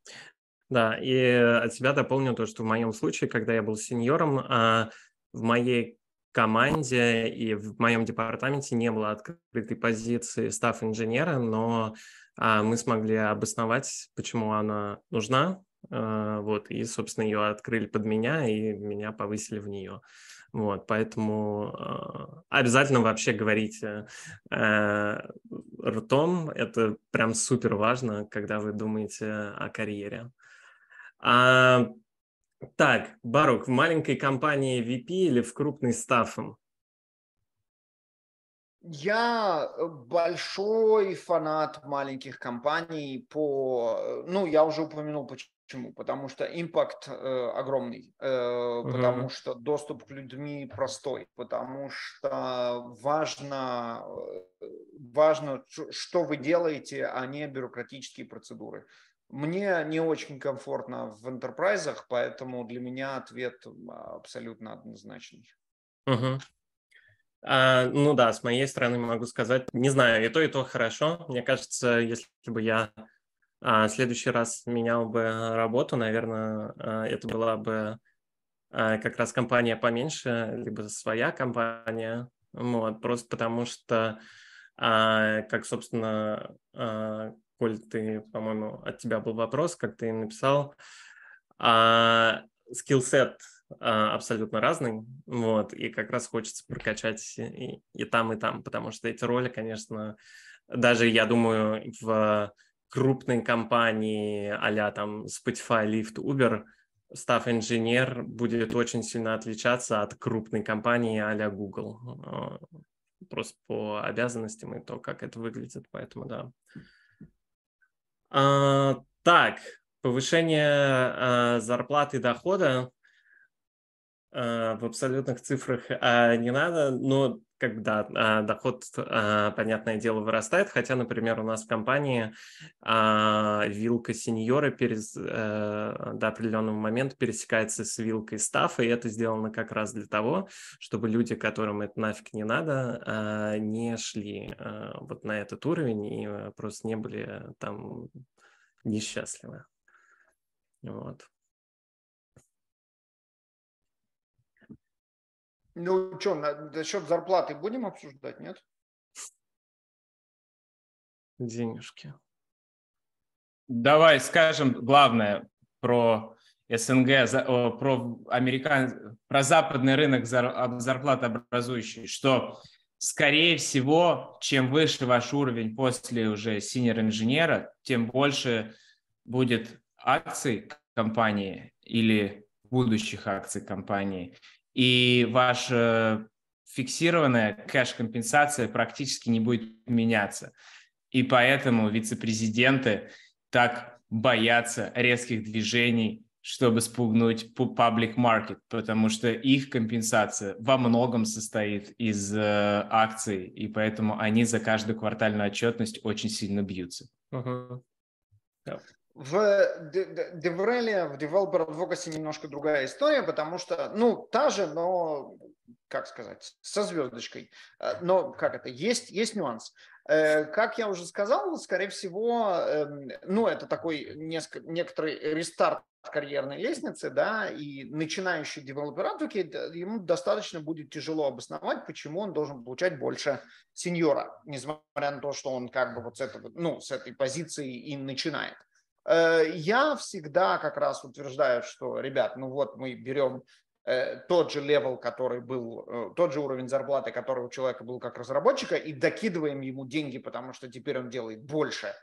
Да, и от себя дополню то, что в моем случае, когда я был сеньором, а, в моей команде и в моем департаменте не было открытой позиции став-инженера, но а, мы смогли обосновать, почему она нужна, а, вот, и, собственно, ее открыли под меня, и меня повысили в нее. Вот, поэтому э, обязательно вообще говорите э, ртом, это прям супер важно, когда вы думаете о карьере. А, так, Барук, в маленькой компании VP или в крупной стафом? Я э, большой фанат маленьких компаний по... Э, ну, я уже упомянул почему. Потому что импакт э, огромный, э, uh-huh. потому что доступ к людьми простой, потому что важно, э, важно, что вы делаете, а не бюрократические процедуры. Мне не очень комфортно в интерпрайзах, поэтому для меня ответ абсолютно однозначный. Угу. А, ну да, с моей стороны могу сказать, не знаю, и то, и то хорошо. Мне кажется, если бы я а, в следующий раз менял бы работу, наверное, а, это была бы а, как раз компания поменьше, либо своя компания, вот, просто потому что, а, как, собственно, а, Коль, ты, по-моему, от тебя был вопрос, как ты написал. А, скиллсет а, абсолютно разный, вот, и как раз хочется прокачать и, и там, и там, потому что эти роли, конечно, даже, я думаю, в крупной компании а там Spotify, Lyft, Uber, став инженер будет очень сильно отличаться от крупной компании а Google. Просто по обязанностям и то, как это выглядит, поэтому да. А, так, повышение а, зарплаты дохода а, в абсолютных цифрах а, не надо, но когда а, доход, а, понятное дело, вырастает, хотя, например, у нас в компании а, вилка сеньора перес, а, до определенного момента пересекается с вилкой стафа, и это сделано как раз для того, чтобы люди, которым это нафиг не надо, не шли а, вот на этот уровень и просто не были там несчастливы. Вот. Ну что, насчет зарплаты будем обсуждать, нет? Денежки. Давай скажем главное про СНГ, про американ, про западный рынок зарплатообразующий, что скорее всего, чем выше ваш уровень после уже синер инженера, тем больше будет акций компании или будущих акций компании, и ваша фиксированная кэш-компенсация практически не будет меняться. И поэтому вице-президенты так боятся резких движений чтобы спугнуть public market, потому что их компенсация во многом состоит из э, акций, и поэтому они за каждую квартальную отчетность очень сильно бьются. Uh-huh. Yeah. В Девреле, в Developer Advocacy немножко другая история, потому что, ну, та же, но, как сказать, со звездочкой. Э, но, как это, есть, есть нюанс. Э, как я уже сказал, скорее всего, эм, ну, это такой несколько, некоторый рестарт карьерной лестницы, да, и начинающий девелопер advocate, ему достаточно будет тяжело обосновать, почему он должен получать больше сеньора, несмотря на то, что он как бы вот с, этого, ну, с этой позиции и начинает. Э, я всегда как раз утверждаю, что, ребят, ну вот мы берем э, тот же level, который был, тот же уровень зарплаты, который у человека был как разработчика, и докидываем ему деньги, потому что теперь он делает больше,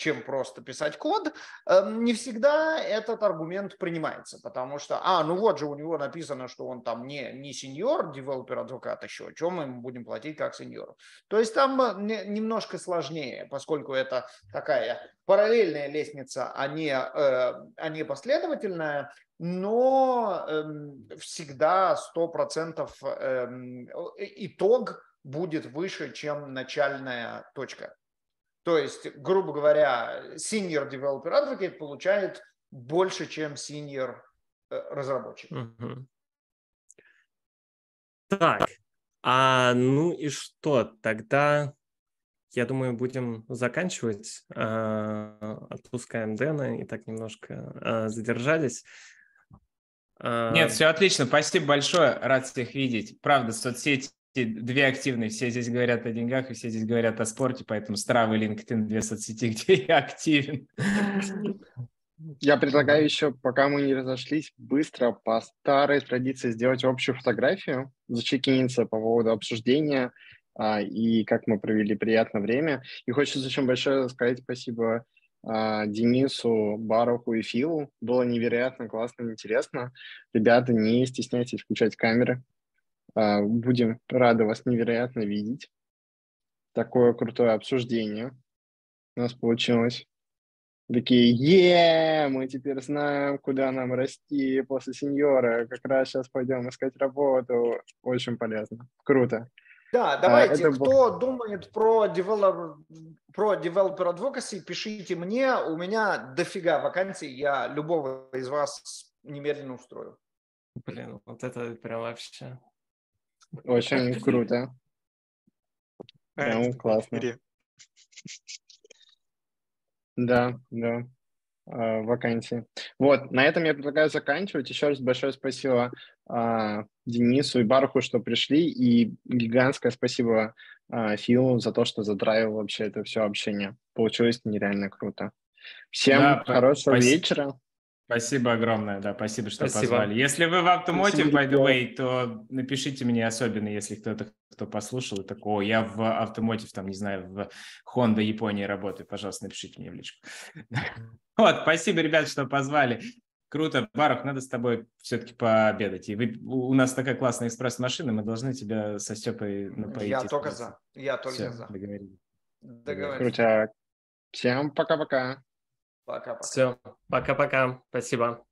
чем просто писать код, эм, не всегда этот аргумент принимается, потому что, а, ну вот же у него написано, что он там не, не senior, developer advocate еще, чем мы ему будем платить как senior у. То есть там э, немножко сложнее, поскольку это такая параллельная лестница, а не, э, а не последовательная, но эм, всегда 100% эм, итог будет выше, чем начальная точка. То есть, грубо говоря, senior developer advocate получает больше, чем senior э, разработчик. Угу. Так, а ну и что? Тогда, я думаю, будем заканчивать. А, отпускаем Дэна и так немножко а, задержались. Нет, все отлично. Спасибо большое. Рад всех видеть. Правда, соцсети две активные. Все здесь говорят о деньгах, и все здесь говорят о спорте, поэтому Strava и LinkedIn – две соцсети, (laughs) где я активен. Я предлагаю еще, пока мы не разошлись, быстро по старой традиции сделать общую фотографию, зачекиниться по поводу обсуждения а, и как мы провели приятное время. И хочется очень большое сказать спасибо а, Денису, Баруху и Филу. Было невероятно классно и интересно. Ребята, не стесняйтесь включать камеры. А, будем рады вас невероятно видеть. Такое крутое обсуждение у нас получилось. Такие, е, мы теперь знаем, куда нам расти после сеньора. Как раз сейчас пойдем искать работу. Очень полезно. Круто. Да, давайте, а, кто был... думает про developer, про developer advocacy, пишите мне. У меня дофига вакансий, я любого из вас немедленно устрою. Блин, вот это прям вообще очень круто. Прям классно. Да, да. А, вакансии. Вот, на этом я предлагаю заканчивать. Еще раз большое спасибо а, Денису и Барху, что пришли, и гигантское спасибо а, Филу за то, что задраил вообще это все общение. Получилось нереально круто. Всем да, хорошего спасибо. вечера. Спасибо огромное, да, спасибо, что спасибо. позвали. Если вы в Automotive, by the way, то напишите мне особенно, если кто-то, кто послушал, и такой, я в Automotive, там, не знаю, в Honda Японии работаю, пожалуйста, напишите мне в личку. (laughs) Вот, спасибо, ребят, что позвали. Круто. Барух, надо с тобой все-таки пообедать. И вы, у нас такая классная экспресс-машина, мы должны тебя со Степой напоить. Я только за. Я только Все, за. Договорились. Договорились. Крутяк. Всем пока-пока. Пока-пока. Все, пока-пока. Спасибо.